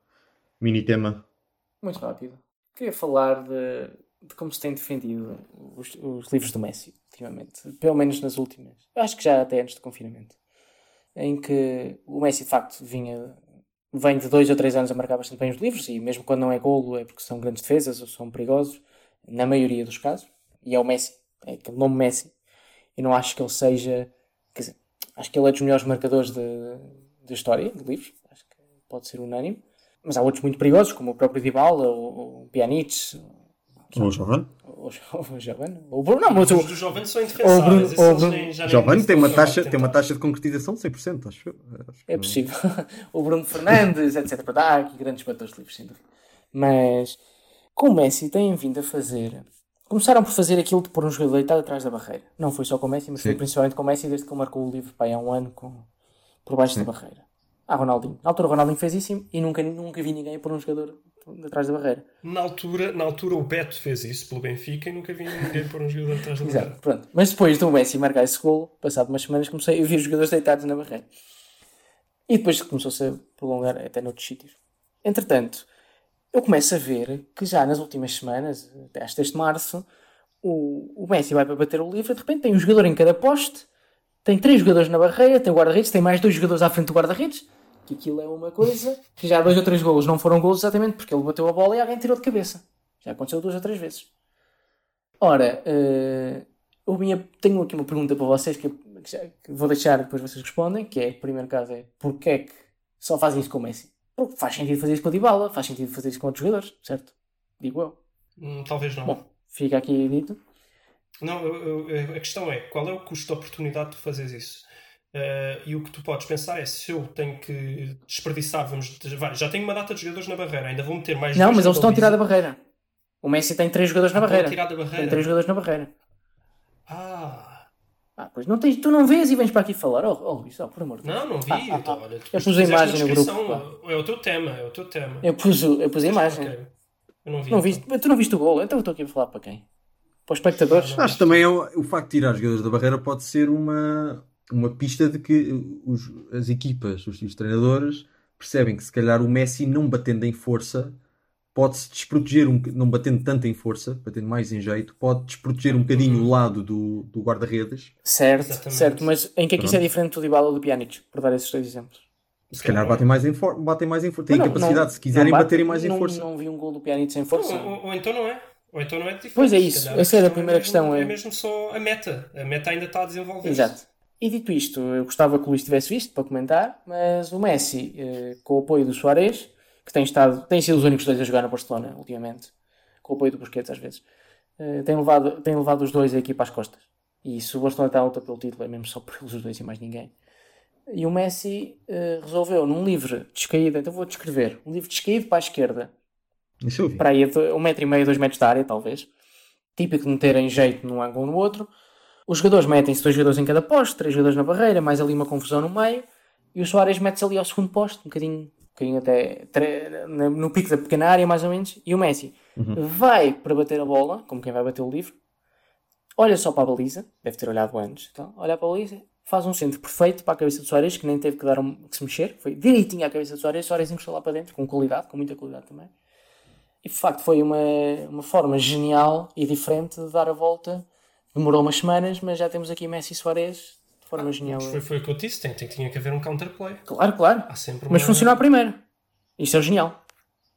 mini tema. Muito rápido. Queria falar de, de como se tem defendido os, os livros do Messi, ultimamente. Pelo menos nas últimas. Acho que já até antes do confinamento. Em que o Messi, de facto, vinha, vem de dois ou três anos a marcar bastante bem os livros, e mesmo quando não é golo é porque são grandes defesas ou são perigosos, na maioria dos casos. E é o Messi, é aquele nome Messi. E não acho que ele seja. Quer dizer, acho que ele é dos melhores marcadores da história de livros. Acho que pode ser unânime. Mas há outros muito perigosos, como o próprio Dybala, ou o Pjanic, Ou o Giovanni? ou o Giovanni, ou o Bruno. Não, mas o, Os do Jovem são Ou indefensáveis. Bruno- tem uma taxa, tem uma taxa de concretização de 100%, acho eu. Acho que é possível. o Bruno Fernandes, etc. Há aqui grandes batores de livros, sem dúvida. Mas com o Messi têm vindo a fazer. Começaram por fazer aquilo de pôr um jogador deitado atrás da barreira. Não foi só com o Messi, mas foi Sim. principalmente com o Messi desde que ele marcou o livro pai, há um ano com, por baixo da barreira. Ah, Ronaldinho. Na altura o Ronaldinho fez isso e nunca, nunca vi ninguém pôr um jogador atrás da barreira. Na altura, na altura o Beto fez isso pelo Benfica e nunca vi ninguém pôr um jogador atrás da Exato, barreira. pronto. Mas depois do Messi marcar esse gol, passado umas semanas, comecei a ver os jogadores deitados na barreira. E depois começou-se a prolongar até noutros sítios. Entretanto, eu começo a ver que já nas últimas semanas, até às 3 de março, o, o Messi vai para bater o livre, de repente tem um jogador em cada poste, tem três jogadores na barreira, tem o guarda-redes, tem mais dois jogadores à frente do guarda-redes, que aquilo é uma coisa que já dois ou três golos não foram golos exatamente porque ele bateu a bola e alguém tirou de cabeça. Já aconteceu duas ou três vezes. Ora, eh, eu vinha- tenho aqui uma pergunta para vocês que, que já- que vou deixar depois vocês respondem, que é, primeiro caso é, porquê é que só fazem isso com o Messi? Porque faz sentido fazer isso com o Dybala, faz sentido fazer isso com outros jogadores, certo? Digo eu. Hum, talvez não. Bom, fica aqui dito. Não, eu- eu- a questão é qual é o custo de oportunidade de tu fazeres isso? eh, e o que tu podes pensar é se eu tenho que desperdiçar, vamos, já tenho uma data de jogadores na barreira, ainda vou meter mais Não, mas eles estão a tirar da barreira. O Messi tem três jogadores na barreira. tirar da barreira. Tem três jogadores na barreira. Ah, Ah, pois não tens, tu não vês e vens para aqui falar. Oh, oh Luís, oh, por amor de Deus. não, não vi. Ah, ah, ah. olha, Eu pus a imagem no grupo, É o teu tema, é o teu tema. Eu pus, o- eu pus a imagem. Eu não vi. Não então. viste, tu não viste o gol, então eu estou aqui a falar para quem? Para os espectadores? Acho que também é o, o facto de tirar os jogadores da barreira pode ser uma, uma pista de que os- as equipas, os, os treinadores, percebem que se calhar o Messi não batendo em força pode-se desproteger, um, não batendo tanto em força, batendo mais em jeito, pode desproteger um bocadinho o lado do, do guarda-redes. Certo, Exatamente. certo, mas em que é que isso é diferente do Dybala ou do Pjanic? Por dar esses dois exemplos. Se calhar batem mais em, for, batem mais em força. Têm não- capacidade, não- se quiserem bate- baterem mais em não, força. Não vi um gol do Pjanic sem força. Ou, ou- ou então não é. Ou então não é diferente. Pois é Se isso. calhar Essa era a questão primeira é mesmo- questão, é. É mesmo só a meta. A meta ainda está a desenvolver. Exato. E dito isto, eu gostava que o Luís tivesse visto para comentar, mas o Messi, eh, com o apoio do Soares, que tem, estado, tem sido os únicos dois a jogar na Barcelona ultimamente, com o apoio do Busquets às vezes, eh, tem, levado, tem levado os dois a equipa às costas. E se o Barcelona está a luta pelo título, é mesmo só por eles os dois e mais ninguém. E o Messi eh, resolveu, num livre descaído, então vou descrever, um livre descaído para a esquerda, para aí um metro e meio, dois metros da área, talvez. Típico de meterem jeito num ângulo ou no outro. Os jogadores metem-se dois jogadores em cada poste, três jogadores na barreira, mais ali uma confusão no meio. E o Soares mete-se ali ao segundo poste, um bocadinho, bocadinho até no pico da pequena área, mais ou menos. E o Messi vai para bater a bola, como quem vai bater o livro, olha só para a baliza, deve ter olhado antes, então, olha para a baliza, faz um centro perfeito para a cabeça de Soares, que nem teve que, dar um, que se mexer, foi direitinho à cabeça de Soares, Soares encostou lá para dentro, com qualidade, com muita qualidade também. E de facto foi uma, uma forma genial e diferente de dar a volta. Demorou umas semanas, mas já temos aqui Messi e Soares forma genial. Foi, foi o que eu disse. Tem, tem, tinha que haver um counterplay. Claro, claro. Há sempre Mas uma- funcionou a primeira. Isto é genial.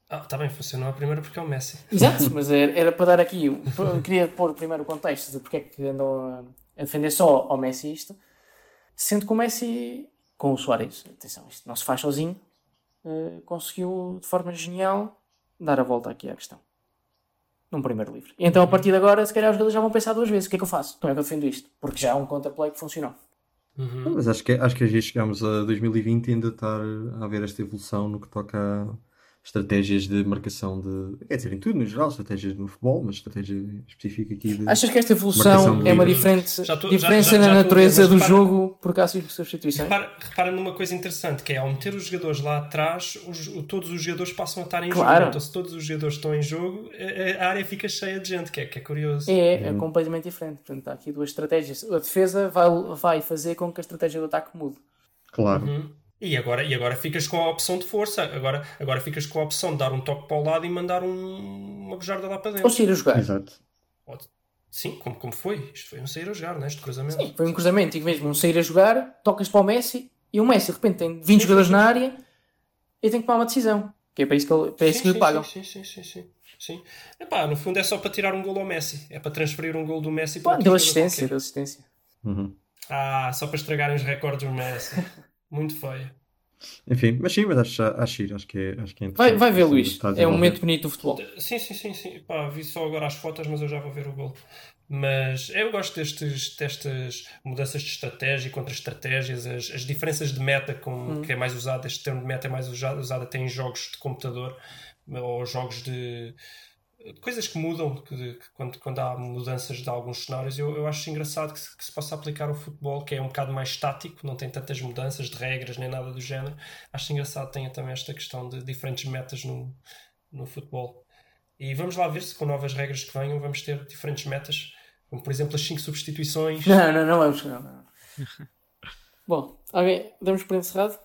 Ah, está bem, funcionou a primeira porque é o Messi. Exato, mas era, era para dar aqui. Eu queria pôr primeiro o contexto de porque é que andam a, defender só ao Messi isto, sendo que o Messi, com o Soares, atenção, isto não se faz sozinho, eh, conseguiu de forma genial dar a volta aqui à questão. Num primeiro livro. E então a partir de agora, se calhar os jogadores já vão pensar duas vezes: o que é que eu faço? Como é que eu defendo isto? Porque já é um contra-play que funcionou. Uhum. Mas acho que, acho que às vezes chegamos a 2020 e ainda estar a haver esta evolução no que toca a estratégias de marcação de. Quer dizer, em tudo no geral, estratégias no futebol, mas estratégia específica aqui de. Achas que esta evolução é uma diferente, Já tô- diferença já- já- na natureza do repara- jogo por causa de substituições? Repara, repara numa coisa interessante, que é ao meter os jogadores lá atrás, os- todos os jogadores passam a estar em Claro. jogo. Então, se todos os jogadores estão em jogo, a, a área fica cheia de gente, que é, que é curioso. É, é completamente diferente. Portanto, há aqui duas estratégias. A defesa vai, vai fazer com que a estratégia do ataque mude. Claro. Uhum. E agora, e agora ficas com a opção de força. Agora, agora ficas com a opção de dar um toque para o lado e mandar um- uma bujarda lá para Ou dentro. sair a jogar. Exato. Pode- Sim, como, como foi? Isto foi um sair a jogar, não é? Este cruzamento. Sim, foi um cruzamento e mesmo um sair a jogar, tocas para o Messi e o Messi de repente tem 20 jogadores na área e tem que tomar uma decisão. Que é para isso que, ele- para isso Sim, que lhe sim, pagam. Sim, sim, sim, sim, sim. Epá, no fundo é só para tirar um gol ao Messi. É para transferir um gol do Messi para outro deu assistência, deu assistência. Uhum. Ah, só para estragarem os recordes do Messi. Muito feio. Enfim, mas sim, mas acho, acho, acho que é, acho que é Vai, interessante. vai ver, Luís. É um momento bonito do futebol. Sim, sim, sim, sim. Pá, vi só agora as fotos, mas eu já vou ver o gol. Mas eu gosto destes, destas mudanças de estratégia e contra-estratégias, as, as diferenças de meta com, que é mais usado, este termo de meta é mais usado, usado até em jogos de computador ou jogos de coisas que mudam que, que quando, quando há mudanças de alguns cenários. Eu, eu acho engraçado que se, que se possa aplicar ao futebol, que é um bocado mais estático, não tem tantas mudanças de regras nem nada do género. Acho engraçado que tenha também esta questão de diferentes metas no, no futebol. E vamos lá ver se com novas regras que venham vamos ter diferentes metas, como por exemplo as 5 substituições. Não, não, não vamos. Não, não. Bom, alguém, damos por encerrado?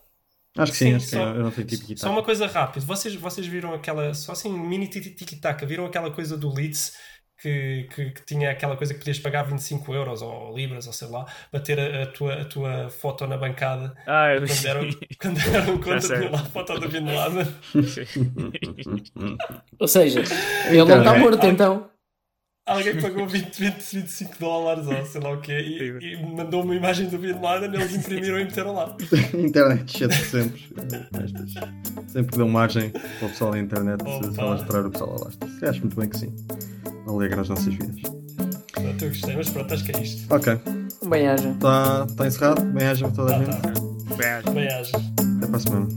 Acho que sim, Sim, acho que só- eu não tenho tipo Só uma coisa rápida, vocês, vocês viram aquela, só assim, mini tiki-taka, viram aquela coisa do Leeds que, que, que tinha aquela coisa que podias pagar 25 euros ou libras ou sei lá, para ter a, a tua, a tua foto na bancada Ah, eu quando deram, quando deram conta tinha lá a foto do Bin Laden. Ou seja, ele não está morto então. Alguém pagou 20, 20, 25 dólares ou sei lá o quê e, e mandou uma imagem do Bin Laden, eles imprimiram e meteram lá. internet cheia de sempre. Sempre dão margem para o pessoal da internet se Opa. se alastrar o pessoal alastra. Acho muito bem que sim. Alegra as nossas vidas. Pronto, eu gostei, mas pronto, acho que é isto. Ok. Bem haja. Está tá encerrado. Bem-aja a toda a gente. Bem, Bem, haja. Até para a semana.